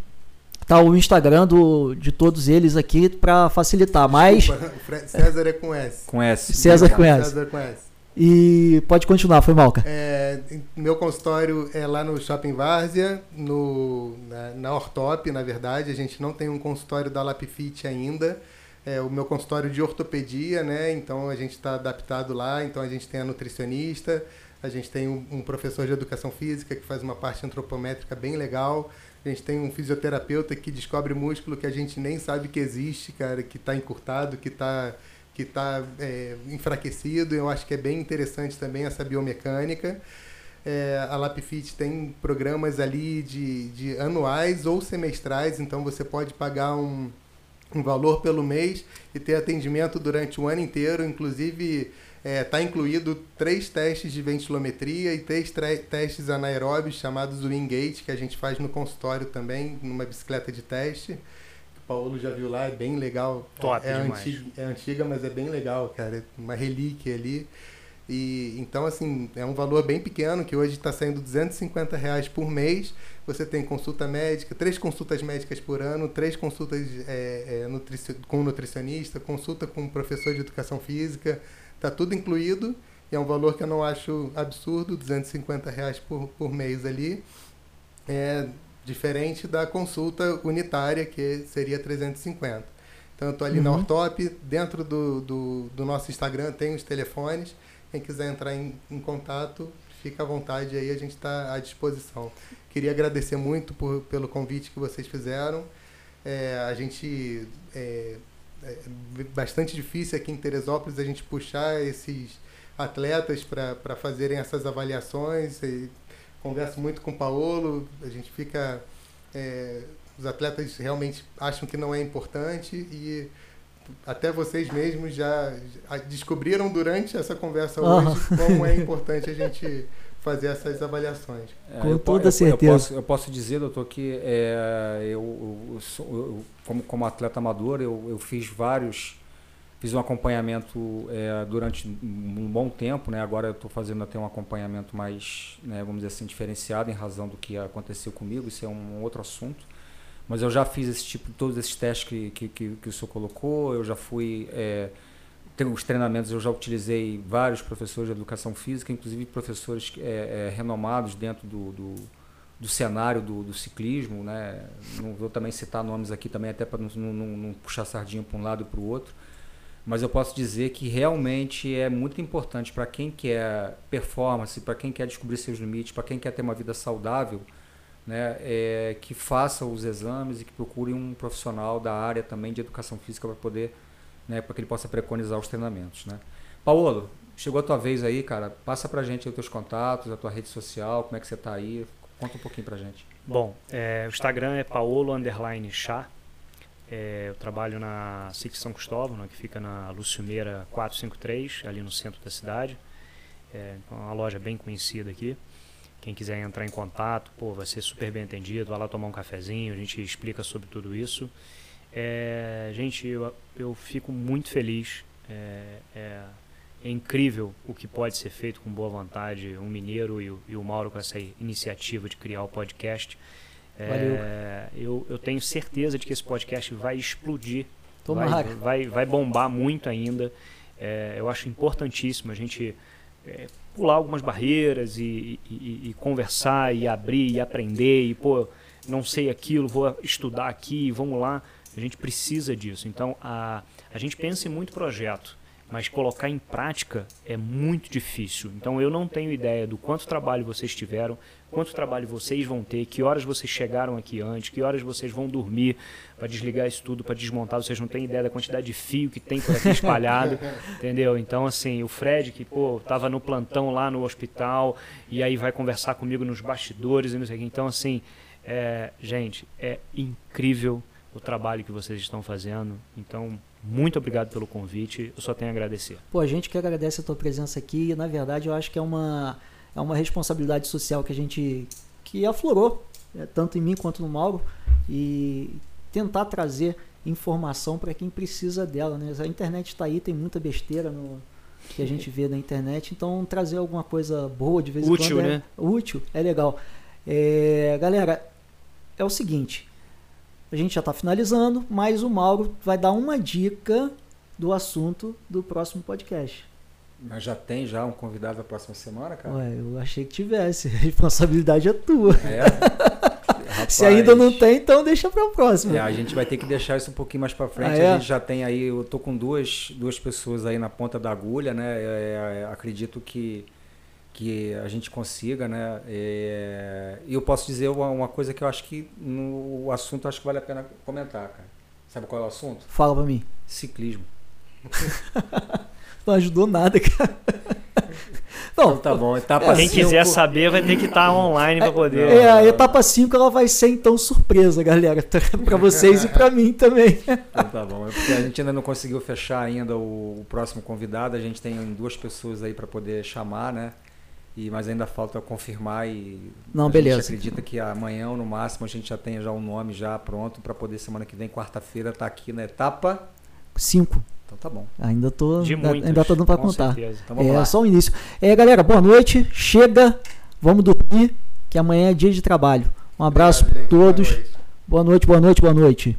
tá o Instagram do, de todos eles aqui para facilitar. Mas Desculpa, César é com S. Com S. César com S. César com S. E pode continuar, foi mal, cara. É, meu consultório é lá no Shopping Várzea, no, na, na Ortop, na verdade. A gente não tem um consultório da Lapfit ainda. É o meu consultório de ortopedia, né? Então a gente está adaptado lá. Então a gente tem a nutricionista, a gente tem um, um professor de educação física que faz uma parte antropométrica bem legal. A gente tem um fisioterapeuta que descobre músculo que a gente nem sabe que existe, cara, que está encurtado, que está que tá, é, enfraquecido. Eu acho que é bem interessante também essa biomecânica. É, a Lapfit tem programas ali de, de anuais ou semestrais, então você pode pagar um, um valor pelo mês e ter atendimento durante o ano inteiro. Inclusive, está incluído três testes de ventilometria e três testes anaeróbios chamados Wingate, que a gente faz no consultório também, numa bicicleta de teste. O Paulo já viu lá, é bem legal. Top é, demais. antiga, é antiga, mas é bem legal, cara. É uma relíquia ali. E então, assim, é um valor bem pequeno, que hoje está saindo 250 reais por mês. Você tem consulta médica, três consultas médicas por ano, três consultas é, é, nutrici- com nutricionista, consulta com professor de educação física. Está tudo incluído. E é um valor que eu não acho absurdo, 250 reais por, por mês ali. É diferente da consulta unitária, que seria 350. Então, eu estou ali na Uhum. Ortop, dentro do, do, do nosso Instagram tem os telefones. Quem quiser entrar em, em contato, fica à vontade aí, a gente está à disposição. Queria agradecer muito por, pelo convite que vocês fizeram. É, a gente. É, é bastante difícil aqui em Teresópolis a gente puxar esses atletas para fazerem essas avaliações. E converso muito com o Paolo, a gente fica. é, os atletas realmente acham que não é importante e até vocês mesmos já, já descobriram durante essa conversa hoje como é importante a gente fazer essas avaliações. É, Com eu toda eu, certeza. Eu posso, eu posso dizer, doutor, que é, eu, eu sou- eu- como, como atleta amador, eu, eu fiz vários. Fiz um acompanhamento é, durante um bom tempo, né? agora eu estou fazendo até um acompanhamento mais, né, vamos dizer assim, diferenciado em razão do que aconteceu comigo, isso é um outro assunto. Mas eu já fiz esse tipo, todos esses testes que, que, que, que o senhor colocou, eu já fui. Os treinamentos, eu já utilizei vários professores de educação física, inclusive professores é, é, renomados dentro do, do, do cenário do, do, ciclismo. Né? Não vou também citar nomes aqui também, até para não, não, não, puxar sardinha para um lado e para o outro. Mas eu posso dizer que realmente é muito importante para quem quer performance, para quem quer descobrir seus limites, para quem quer ter uma vida saudável, né, é, que faça os exames e que procure um profissional da área também de educação física para poder, né, para que ele possa preconizar os treinamentos, né. Paulo, chegou a tua vez aí, cara, passa pra gente os teus contatos, a tua rede social, como é que você tá aí, conta um pouquinho pra gente. Bom, é, o Instagram é paolo underline chá, é, eu trabalho na SIC São Cristóvão, né, que fica na Luciomeira 453, ali no centro da cidade, é uma loja bem conhecida aqui. Quem quiser entrar em contato, pô, vai ser super bem atendido. Vai lá tomar um cafezinho, a gente explica sobre tudo isso. É, gente, eu, eu fico muito feliz. É, é, é, incrível o que pode ser feito com boa vontade. O Mineiro e o, e o Mauro com essa iniciativa de criar o podcast. É, eu, eu tenho certeza de que esse podcast vai explodir. Vai, vai, vai bombar muito ainda. É, eu acho importantíssimo a gente é, pular algumas barreiras e, e, e, conversar e abrir e aprender e pô não sei aquilo vou estudar aqui vamos lá a gente precisa disso. Então a, a gente pensa em muito projeto mas colocar em prática é muito difícil. Então eu não tenho ideia do quanto trabalho vocês tiveram quanto trabalho vocês vão ter que horas vocês chegaram aqui antes que horas vocês vão dormir para desligar isso tudo para desmontar. Vocês não têm ideia da quantidade de fio que tem por aqui espalhado entendeu? Então assim o Fred que pô tava no plantão lá no hospital e aí vai conversar comigo nos bastidores e não sei o que então assim É, gente, é incrível o trabalho que vocês estão fazendo. Então, muito obrigado pelo convite. Eu só tenho a agradecer. Pô, a gente que agradece a tua presença aqui. Na verdade, eu acho que é uma, é uma responsabilidade social que a gente que aflorou, né, tanto em mim quanto no Mauro, e tentar trazer informação para quem precisa dela. Né? A internet está aí, tem muita besteira no, que a gente vê na internet, então trazer alguma coisa boa de vez útil, em quando. É, né? Útil, é legal. É, galera, é o seguinte: a gente já está finalizando, mas o Mauro vai dar uma dica do assunto do próximo podcast. Mas já tem já um convidado da próxima semana, cara? Ué, eu achei que tivesse. A responsabilidade é tua. É. Rapaz, Se ainda não tem, então deixa para o próximo. É, a gente vai ter que deixar isso um pouquinho mais para frente. Ah, é? A gente já tem aí, eu tô com duas, duas pessoas aí na ponta da agulha, né? É, é, acredito que que a gente consiga, né? É, e eu posso dizer uma, uma, coisa que eu acho que no assunto acho que vale a pena comentar, cara. Sabe qual é o assunto? Fala pra mim. Ciclismo. Não ajudou nada, cara. Não, então, tá bom. Etapa Quem cinco... quiser saber vai ter que estar tá online para poder. É, a etapa 5 ela vai ser então surpresa, galera, para vocês e para mim também. Então, tá bom. É porque a gente ainda não conseguiu fechar ainda o, o próximo convidado. A gente tem duas pessoas aí para poder chamar, né? E, mas ainda falta confirmar e não, a beleza. gente acredita que amanhã ou no máximo a gente já tenha já um nome já pronto para poder semana que vem, quarta-feira, estar tá aqui na etapa 5. Então tá bom. Ainda tô, De muitos, ainda tô dando para contar. Então é lá. só o início. É, galera, boa noite. Chega, vamos dormir, que amanhã é dia de trabalho. Um abraço a todos. Boa noite, boa noite, boa noite.